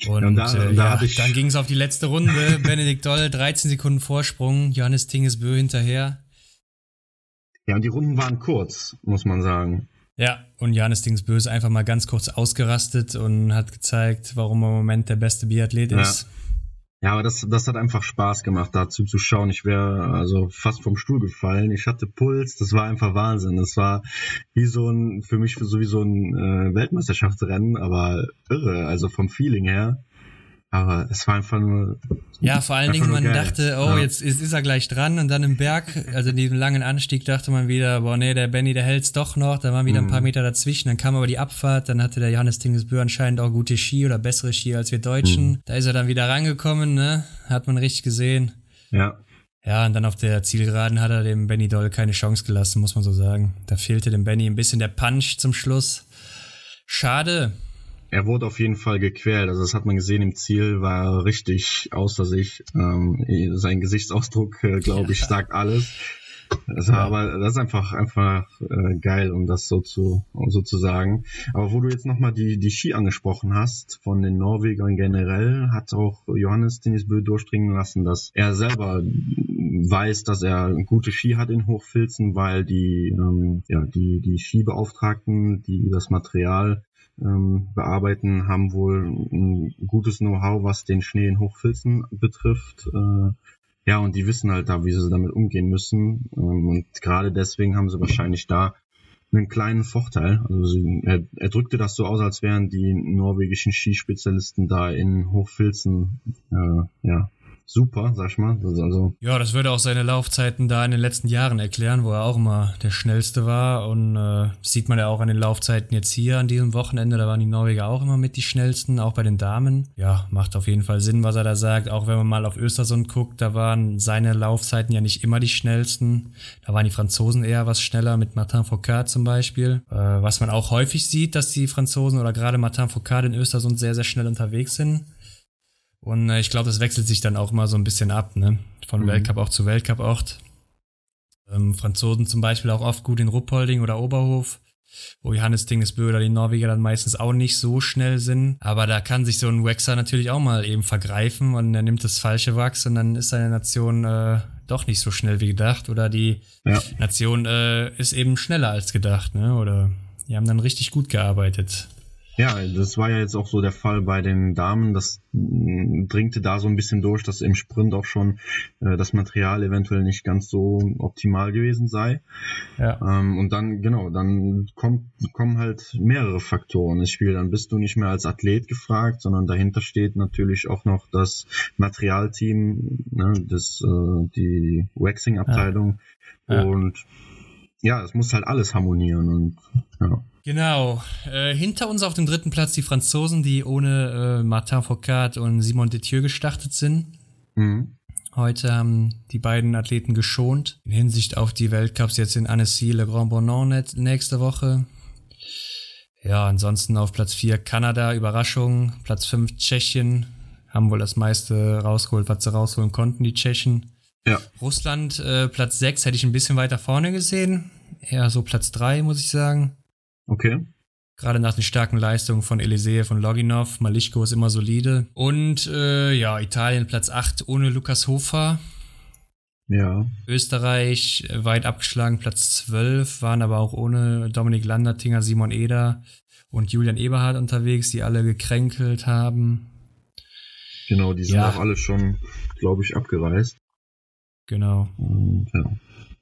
Und, und da, äh, da ja, dann ging es auf die letzte Runde. Benedikt Doll, 13 Sekunden Vorsprung, Johannes Tingesbö hinterher. Ja, und die Runden waren kurz, muss man sagen. Ja, und Johannes Dingsbö ist einfach mal ganz kurz ausgerastet und hat gezeigt, warum er im Moment der beste Biathlet ist. Ja, aber das, das hat einfach Spaß gemacht, dazu zu schauen. Ich wäre also fast vom Stuhl gefallen. Ich hatte Puls, das war einfach Wahnsinn. Das war wie so ein, für mich so wie so ein äh, Weltmeisterschaftsrennen, aber irre, also vom Feeling her. Aber es war einfach nur. Ja, vor allen Dingen, man geil. dachte, oh, ja. jetzt ist, ist, er gleich dran und dann im Berg, also in diesem langen Anstieg, dachte man wieder, boah, nee, der Benny, der hält's doch noch, da waren wieder ein paar mhm. Meter dazwischen, dann kam aber die Abfahrt, dann hatte der Johannes Tingesbö anscheinend auch gute Ski oder bessere Ski als wir Deutschen. Mhm. Da ist er dann wieder rangekommen, ne? Hat man richtig gesehen. Ja. Ja, und dann auf der Zielgeraden hat er dem Benny Doll keine Chance gelassen, muss man so sagen. Da fehlte dem Benny ein bisschen der Punch zum Schluss. Schade, er wurde auf jeden Fall gequält. Also das hat man gesehen im Ziel, war richtig außer sich. Ähm, sein Gesichtsausdruck, äh, glaube ich, sagt alles. Das war, aber das ist einfach einfach äh, geil, um das so zu so zu sagen. Aber wo du jetzt nochmal die die Ski angesprochen hast von den Norwegern generell, hat auch Johannes Denisbö durchdringen lassen, dass er selber weiß, dass er gute Ski hat in Hochfilzen, weil die ähm, ja die die Skibeauftragten, die das Material ähm, bearbeiten, haben wohl ein gutes Know-how, was den Schnee in Hochfilzen betrifft. Äh, ja, und die wissen halt da, wie sie damit umgehen müssen. Ähm, und gerade deswegen haben sie wahrscheinlich da einen kleinen Vorteil. Also sie, er, er drückte das so aus, als wären die norwegischen Skispezialisten da in Hochfilzen äh, ja, super, sag ich mal. Also ja, das würde auch seine Laufzeiten da in den letzten Jahren erklären, wo er auch immer der schnellste war. Und äh, sieht man ja auch an den Laufzeiten jetzt hier an diesem Wochenende. Da waren die Norweger auch immer mit die schnellsten, auch bei den Damen. Ja, macht auf jeden Fall Sinn, was er da sagt. Auch wenn man mal auf Östersund guckt, da waren seine Laufzeiten ja nicht immer die schnellsten. Da waren die Franzosen eher was schneller mit Martin Foucault zum Beispiel. Äh, was man auch häufig sieht, dass die Franzosen oder gerade Martin Foucault in Östersund sehr, sehr schnell unterwegs sind. Und äh, ich glaube, das wechselt sich dann auch mal so ein bisschen ab, ne? Von mhm. Weltcup auch zu Weltcup-Ort. Ähm, Franzosen zum Beispiel auch oft gut in Ruppolding oder Oberhof, wo Johannes Dingesbö oder die Norweger dann meistens auch nicht so schnell sind. Aber da kann sich so ein Waxer natürlich auch mal eben vergreifen und er nimmt das falsche Wachs und dann ist seine Nation äh, doch nicht so schnell wie gedacht. Oder die ja. Nation äh, ist eben schneller als gedacht, ne? Oder die haben dann richtig gut gearbeitet. Ja, das war ja jetzt auch so der Fall bei den Damen. Das mm, dringte da so ein bisschen durch, dass im Sprint auch schon äh, das Material eventuell nicht ganz so optimal gewesen sei. Ja. Ähm, und dann, genau, dann kommt, kommen halt mehrere Faktoren ins Spiel. Dann bist du nicht mehr als Athlet gefragt, sondern dahinter steht natürlich auch noch das Materialteam, ne, das, äh, die Waxing-Abteilung. Ja. Ja. Und ja, es muss halt alles harmonieren und ja. Genau. Äh, hinter uns auf dem dritten Platz die Franzosen, die ohne äh, Martin Foucault und Simon Detieu gestartet sind. Mhm. Heute haben die beiden Athleten geschont. In Hinsicht auf die Weltcups jetzt in Annecy, Le Grand Bonon nächste Woche. Ja, ansonsten auf Platz 4 Kanada, Überraschung. Platz 5 Tschechien. Haben wohl das meiste rausgeholt, was sie rausholen konnten, die Tschechen. Ja. Russland, äh, Platz 6 hätte ich ein bisschen weiter vorne gesehen. Eher so Platz 3, muss ich sagen. Okay. Gerade nach den starken Leistungen von Elisee, von Loginov. Malischko ist immer solide. Und äh, ja, Italien Platz 8 ohne Lukas Hofer. Ja. Österreich äh, weit abgeschlagen, Platz 12, waren aber auch ohne Dominik Landertinger, Simon Eder und Julian Eberhardt unterwegs, die alle gekränkelt haben. Genau, die sind ja. auch alle schon, glaube ich, abgereist. Genau. Und, ja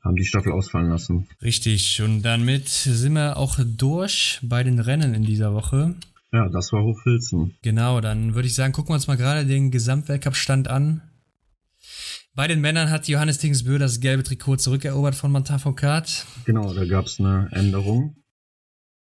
haben die Staffel ausfallen lassen. Richtig, und damit sind wir auch durch bei den Rennen in dieser Woche. Ja, das war Hochfilzen. Genau, dann würde ich sagen, gucken wir uns mal gerade den Gesamtweltcup-Stand an. Bei den Männern hat Johannes Tingsbö das gelbe Trikot zurückerobert von Montafon-Card. Genau, da gab es eine Änderung.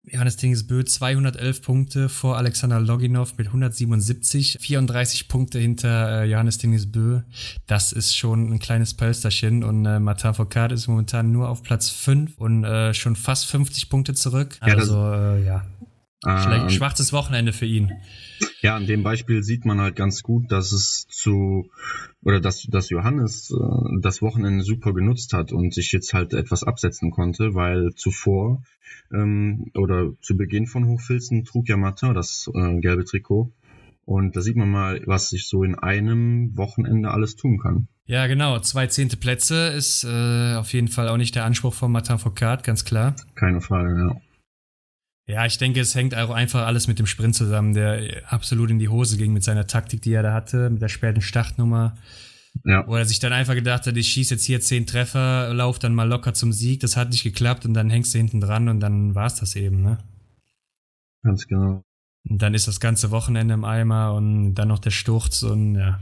Johannes Tingesbö 211 Punkte vor Alexander Loginov mit 177, 34 Punkte hinter äh, Johannes Tingesbö. Das ist schon ein kleines Pölsterchen und äh, Martin Foucault ist momentan nur auf Platz 5 und äh, schon fast 50 Punkte zurück. Also ja, äh, ja. Ah, schwarzes Wochenende für ihn. Ja, an dem Beispiel sieht man halt ganz gut, dass es zu oder dass, dass Johannes äh, das Wochenende super genutzt hat und sich jetzt halt etwas absetzen konnte, weil zuvor ähm, oder zu Beginn von Hochfilzen trug ja Martin das äh, gelbe Trikot. Und da sieht man mal, was sich so in einem Wochenende alles tun kann. Ja, genau. Zwei zehnte Plätze ist äh, auf jeden Fall auch nicht der Anspruch von Martin Foucault, ganz klar. Keine Frage, ja. Ja, ich denke, es hängt auch einfach alles mit dem Sprint zusammen, der absolut in die Hose ging mit seiner Taktik, die er da hatte, mit der späten Startnummer. Ja. Wo er sich dann einfach gedacht hat, ich schieße jetzt hier zehn Treffer, lauf dann mal locker zum Sieg. Das hat nicht geklappt und dann hängst du hinten dran und dann war es das eben, ne? Ganz genau. Und dann ist das ganze Wochenende im Eimer und dann noch der Sturz und ja.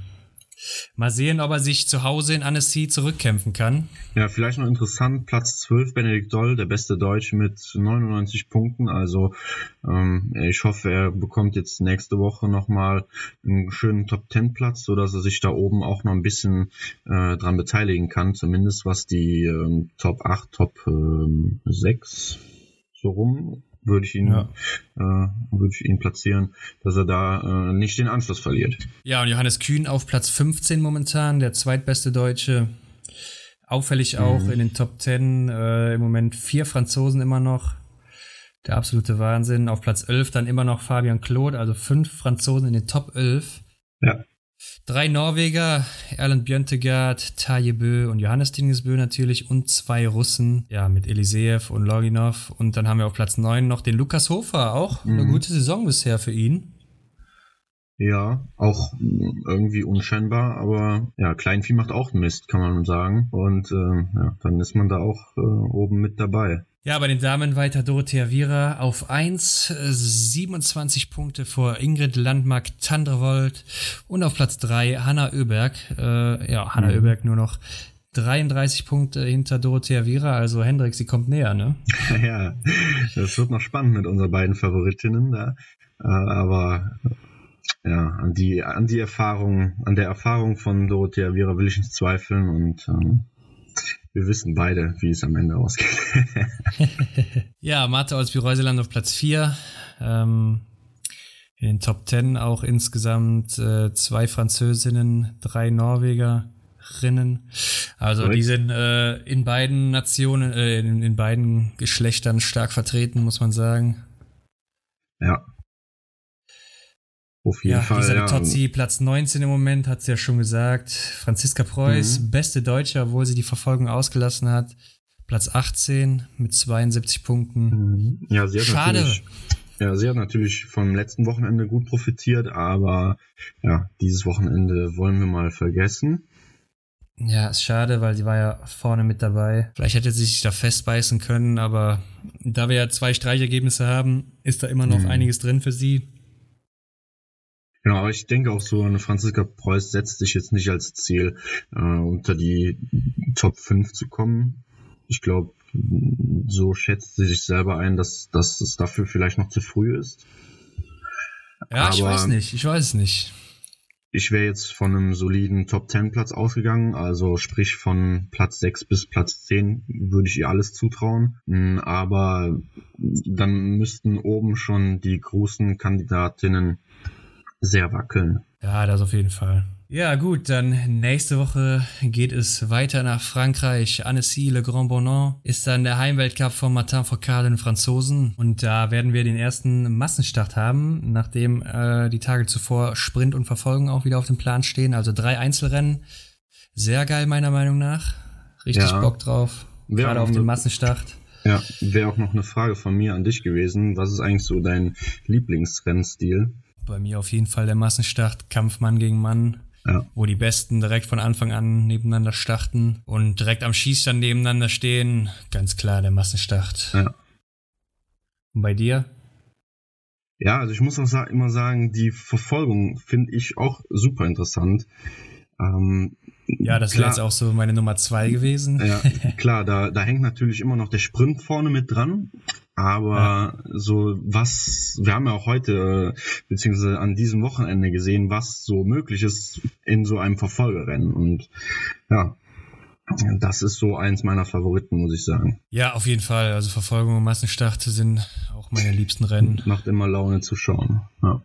Mal sehen, ob er sich zu Hause in Annecy zurückkämpfen kann. Ja, vielleicht noch interessant, Platz 12, Benedikt Doll, der beste Deutsche mit 99 Punkten. Also ähm, ich hoffe, er bekommt jetzt nächste Woche nochmal einen schönen Top-10-Platz, sodass er sich da oben auch noch ein bisschen äh, dran beteiligen kann, zumindest was die ähm, Top 8, Top ähm, 6 so rum würde ich ihn, ja. äh, würde ich ihn platzieren, dass er da äh, nicht den Anschluss verliert. Ja, und Johannes Kühn auf Platz 15 momentan, der zweitbeste Deutsche. Auffällig auch mhm. in den Top 10, äh, im Moment vier Franzosen immer noch. Der absolute Wahnsinn. Auf Platz 11 dann immer noch Fabian Claude, also fünf Franzosen in den Top 11. Ja. Drei Norweger, Erland Björntegard, Taje Bö und Johannes Dingesbö natürlich und zwei Russen, ja, mit Eliseev und Loginov. Und dann haben wir auf Platz 9 noch den Lukas Hofer, auch mhm. eine gute Saison bisher für ihn. Ja, auch irgendwie unscheinbar, aber ja, Kleinvieh macht auch Mist, kann man sagen. Und äh, ja, dann ist man da auch äh, oben mit dabei. Ja, bei den Damen weiter Dorothea Viera auf 1, 27 Punkte vor Ingrid Landmark-Tandrevold und auf Platz 3 Hanna Oeberg. Äh, ja, Hanna mhm. Oeberg nur noch 33 Punkte hinter Dorothea Viera, also Hendrik, sie kommt näher, ne? ja, das wird noch spannend mit unseren beiden Favoritinnen da. Äh, aber ja, an die, an die Erfahrung, an der Erfahrung von Dorothea Viera will ich nicht zweifeln und ähm, wir wissen beide, wie es am Ende ausgeht. ja, Martha Olsby-Reuseland auf Platz 4. Ähm, in den Top 10 auch insgesamt äh, zwei Französinnen, drei Norwegerinnen. Also Correct. die sind äh, in beiden Nationen, äh, in, in beiden Geschlechtern stark vertreten, muss man sagen. Ja, auf jeden ja, Fall. Lisa ja. Tozzi, Platz 19 im Moment, hat sie ja schon gesagt. Franziska Preuß, mhm. beste Deutsche, obwohl sie die Verfolgung ausgelassen hat. Platz 18 mit 72 Punkten. Mhm. Ja, sie hat Schade. Ja, sie hat natürlich vom letzten Wochenende gut profitiert, aber ja, dieses Wochenende wollen wir mal vergessen. Ja, ist schade, weil sie war ja vorne mit dabei. Vielleicht hätte sie sich da festbeißen können, aber da wir ja zwei Streichergebnisse haben, ist da immer noch mhm. einiges drin für sie. Genau, aber ich denke auch so, eine Franziska Preuß setzt sich jetzt nicht als Ziel, äh, unter die Top 5 zu kommen. Ich glaube, so schätzt sie sich selber ein, dass, dass es dafür vielleicht noch zu früh ist. Ja, aber ich weiß nicht, ich weiß nicht. Ich wäre jetzt von einem soliden Top 10 Platz ausgegangen, also sprich von Platz 6 bis Platz 10 würde ich ihr alles zutrauen. Hm, aber dann müssten oben schon die großen Kandidatinnen sehr wackeln. Ja, das auf jeden Fall. Ja, gut, dann nächste Woche geht es weiter nach Frankreich. Annecy, Le Grand Bonan ist dann der Heimweltcup von Martin Foucault, den Franzosen. Und da werden wir den ersten Massenstart haben, nachdem äh, die Tage zuvor Sprint und Verfolgung auch wieder auf dem Plan stehen. Also drei Einzelrennen. Sehr geil, meiner Meinung nach. Richtig ja. Bock drauf. Gerade auf den Massenstart. Ja, wäre auch noch eine Frage von mir an dich gewesen. Was ist eigentlich so dein Lieblingsrennstil? Bei mir auf jeden Fall der Massenstart, Kampf Mann gegen Mann. Ja. Wo die Besten direkt von Anfang an nebeneinander starten und direkt am Schießstand nebeneinander stehen. Ganz klar der Massenstart. Ja. Und bei dir? Ja, also ich muss auch immer sagen, die Verfolgung finde ich auch super interessant. Ähm, ja, das wäre jetzt auch so meine Nummer zwei gewesen. Ja, klar, da, da hängt natürlich immer noch der Sprint vorne mit dran. Aber ja. so was, wir haben ja auch heute, beziehungsweise an diesem Wochenende gesehen, was so möglich ist in so einem Verfolgerrennen. Und ja, das ist so eins meiner Favoriten, muss ich sagen. Ja, auf jeden Fall. Also Verfolgung und Massenstart sind auch meine liebsten Rennen. Macht immer Laune zu schauen. Ja.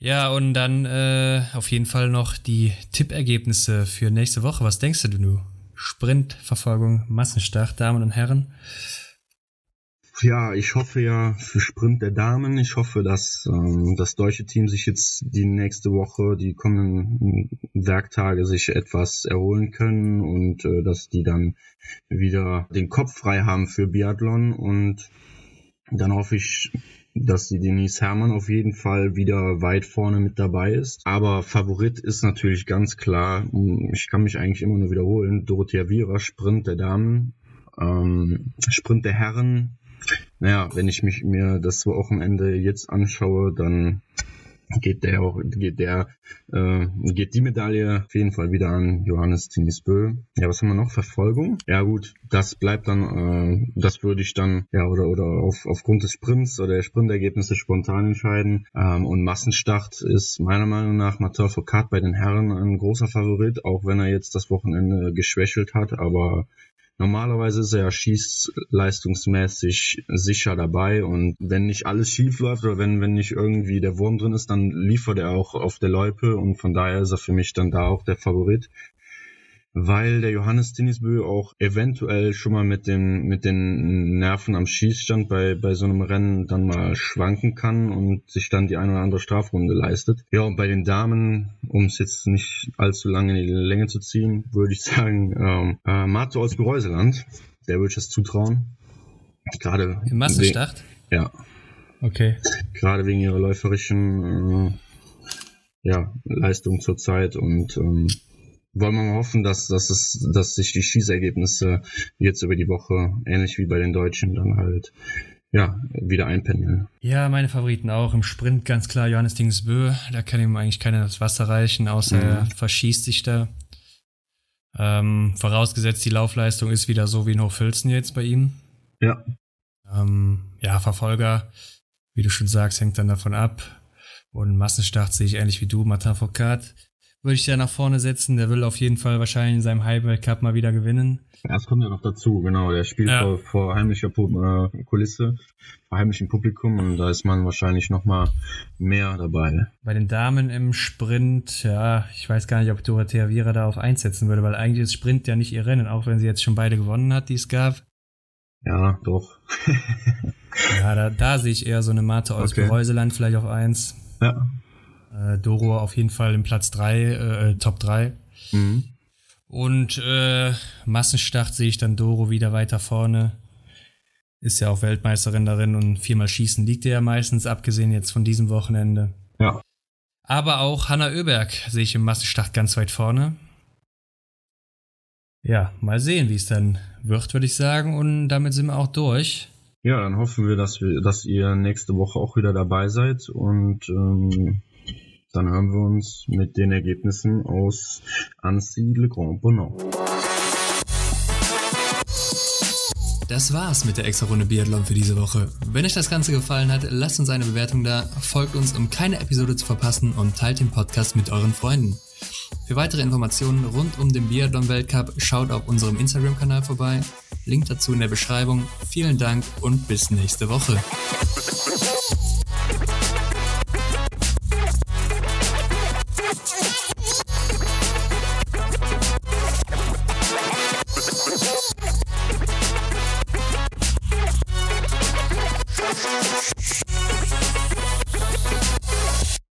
Ja, und dann äh, auf jeden Fall noch die Tippergebnisse für nächste Woche. Was denkst du, du? Sprint, Verfolgung, Massenstart, Damen und Herren. Ja, ich hoffe ja für Sprint der Damen. Ich hoffe, dass ähm, das deutsche Team sich jetzt die nächste Woche, die kommenden Werktage sich etwas erholen können und äh, dass die dann wieder den Kopf frei haben für Biathlon. Und dann hoffe ich, dass die Denise Herrmann auf jeden Fall wieder weit vorne mit dabei ist. Aber Favorit ist natürlich ganz klar, ich kann mich eigentlich immer nur wiederholen, Dorothea Viera, Sprint der Damen. Ähm, Sprint der Herren naja, wenn ich mich mir das Wochenende jetzt anschaue, dann geht der auch, geht der, äh, geht die Medaille auf jeden Fall wieder an Johannes Tinisbö. Ja, was haben wir noch? Verfolgung? Ja gut, das bleibt dann, äh, das würde ich dann, ja, oder, oder auf, aufgrund des Sprints oder der Sprintergebnisse spontan entscheiden. Ähm, und Massenstart ist meiner Meinung nach Mathieu Foucault bei den Herren ein großer Favorit, auch wenn er jetzt das Wochenende geschwächelt hat, aber Normalerweise ist er ja schießleistungsmäßig sicher dabei und wenn nicht alles schief läuft oder wenn, wenn nicht irgendwie der Wurm drin ist, dann liefert er auch auf der Loipe und von daher ist er für mich dann da auch der Favorit weil der Johannes Tinisbö auch eventuell schon mal mit den, mit den Nerven am Schießstand bei, bei so einem Rennen dann mal schwanken kann und sich dann die eine oder andere Strafrunde leistet. Ja, und bei den Damen, um es jetzt nicht allzu lange in die Länge zu ziehen, würde ich sagen, ähm, äh, Marto aus Bereuseland, der würde ich das zutrauen. Gerade. Im Massenstart? Ja. Okay. Gerade wegen ihrer läuferischen äh, ja, Leistung zurzeit und ähm, wollen wir mal hoffen, dass, dass, es, dass sich die Schießergebnisse jetzt über die Woche, ähnlich wie bei den Deutschen, dann halt ja, wieder einpendeln. Ja, meine Favoriten auch. Im Sprint ganz klar Johannes Dingsbö. Da kann ihm eigentlich keiner das Wasser reichen, außer mhm. er verschießt sich da. Ähm, vorausgesetzt, die Laufleistung ist wieder so wie in Hochfilzen jetzt bei ihm. Ja. Ähm, ja, Verfolger, wie du schon sagst, hängt dann davon ab. Und Massenstart sehe ich ähnlich wie du, Martin Foucault würde ich ja nach vorne setzen. Der will auf jeden Fall wahrscheinlich in seinem Highway Cup mal wieder gewinnen. Ja, das kommt ja noch dazu, genau. Der spielt ja. vor, vor, heimlicher äh, Kulisse, vor heimlichem Publikum und da ist man wahrscheinlich noch mal mehr dabei. Bei den Damen im Sprint, ja, ich weiß gar nicht, ob Dorothea Viera da auf einsetzen würde, weil eigentlich ist Sprint ja nicht ihr Rennen, auch wenn sie jetzt schon beide gewonnen hat, die es gab. Ja, doch. ja, da, da sehe ich eher so eine Mate aus okay. Reuseland vielleicht auf eins. Ja. Äh, Doro auf jeden Fall im Platz 3, äh, Top 3. Mhm. Und äh, Massenstart sehe ich dann Doro wieder weiter vorne. Ist ja auch Weltmeisterin darin und viermal schießen liegt er ja meistens, abgesehen jetzt von diesem Wochenende. Ja. Aber auch Hanna Oeberg sehe ich im Massenstart ganz weit vorne. Ja, mal sehen, wie es dann wird, würde ich sagen. Und damit sind wir auch durch. Ja, dann hoffen wir, dass wir, dass ihr nächste Woche auch wieder dabei seid und ähm, dann hören wir uns mit den Ergebnissen aus Annecy Le Grand Bonnant. Das war's mit der extra Runde Biathlon für diese Woche. Wenn euch das Ganze gefallen hat, lasst uns eine Bewertung da, folgt uns, um keine Episode zu verpassen und teilt den Podcast mit euren Freunden. Für weitere Informationen rund um den Biathlon-Weltcup schaut auf unserem Instagram-Kanal vorbei. Link dazu in der Beschreibung. Vielen Dank und bis nächste Woche.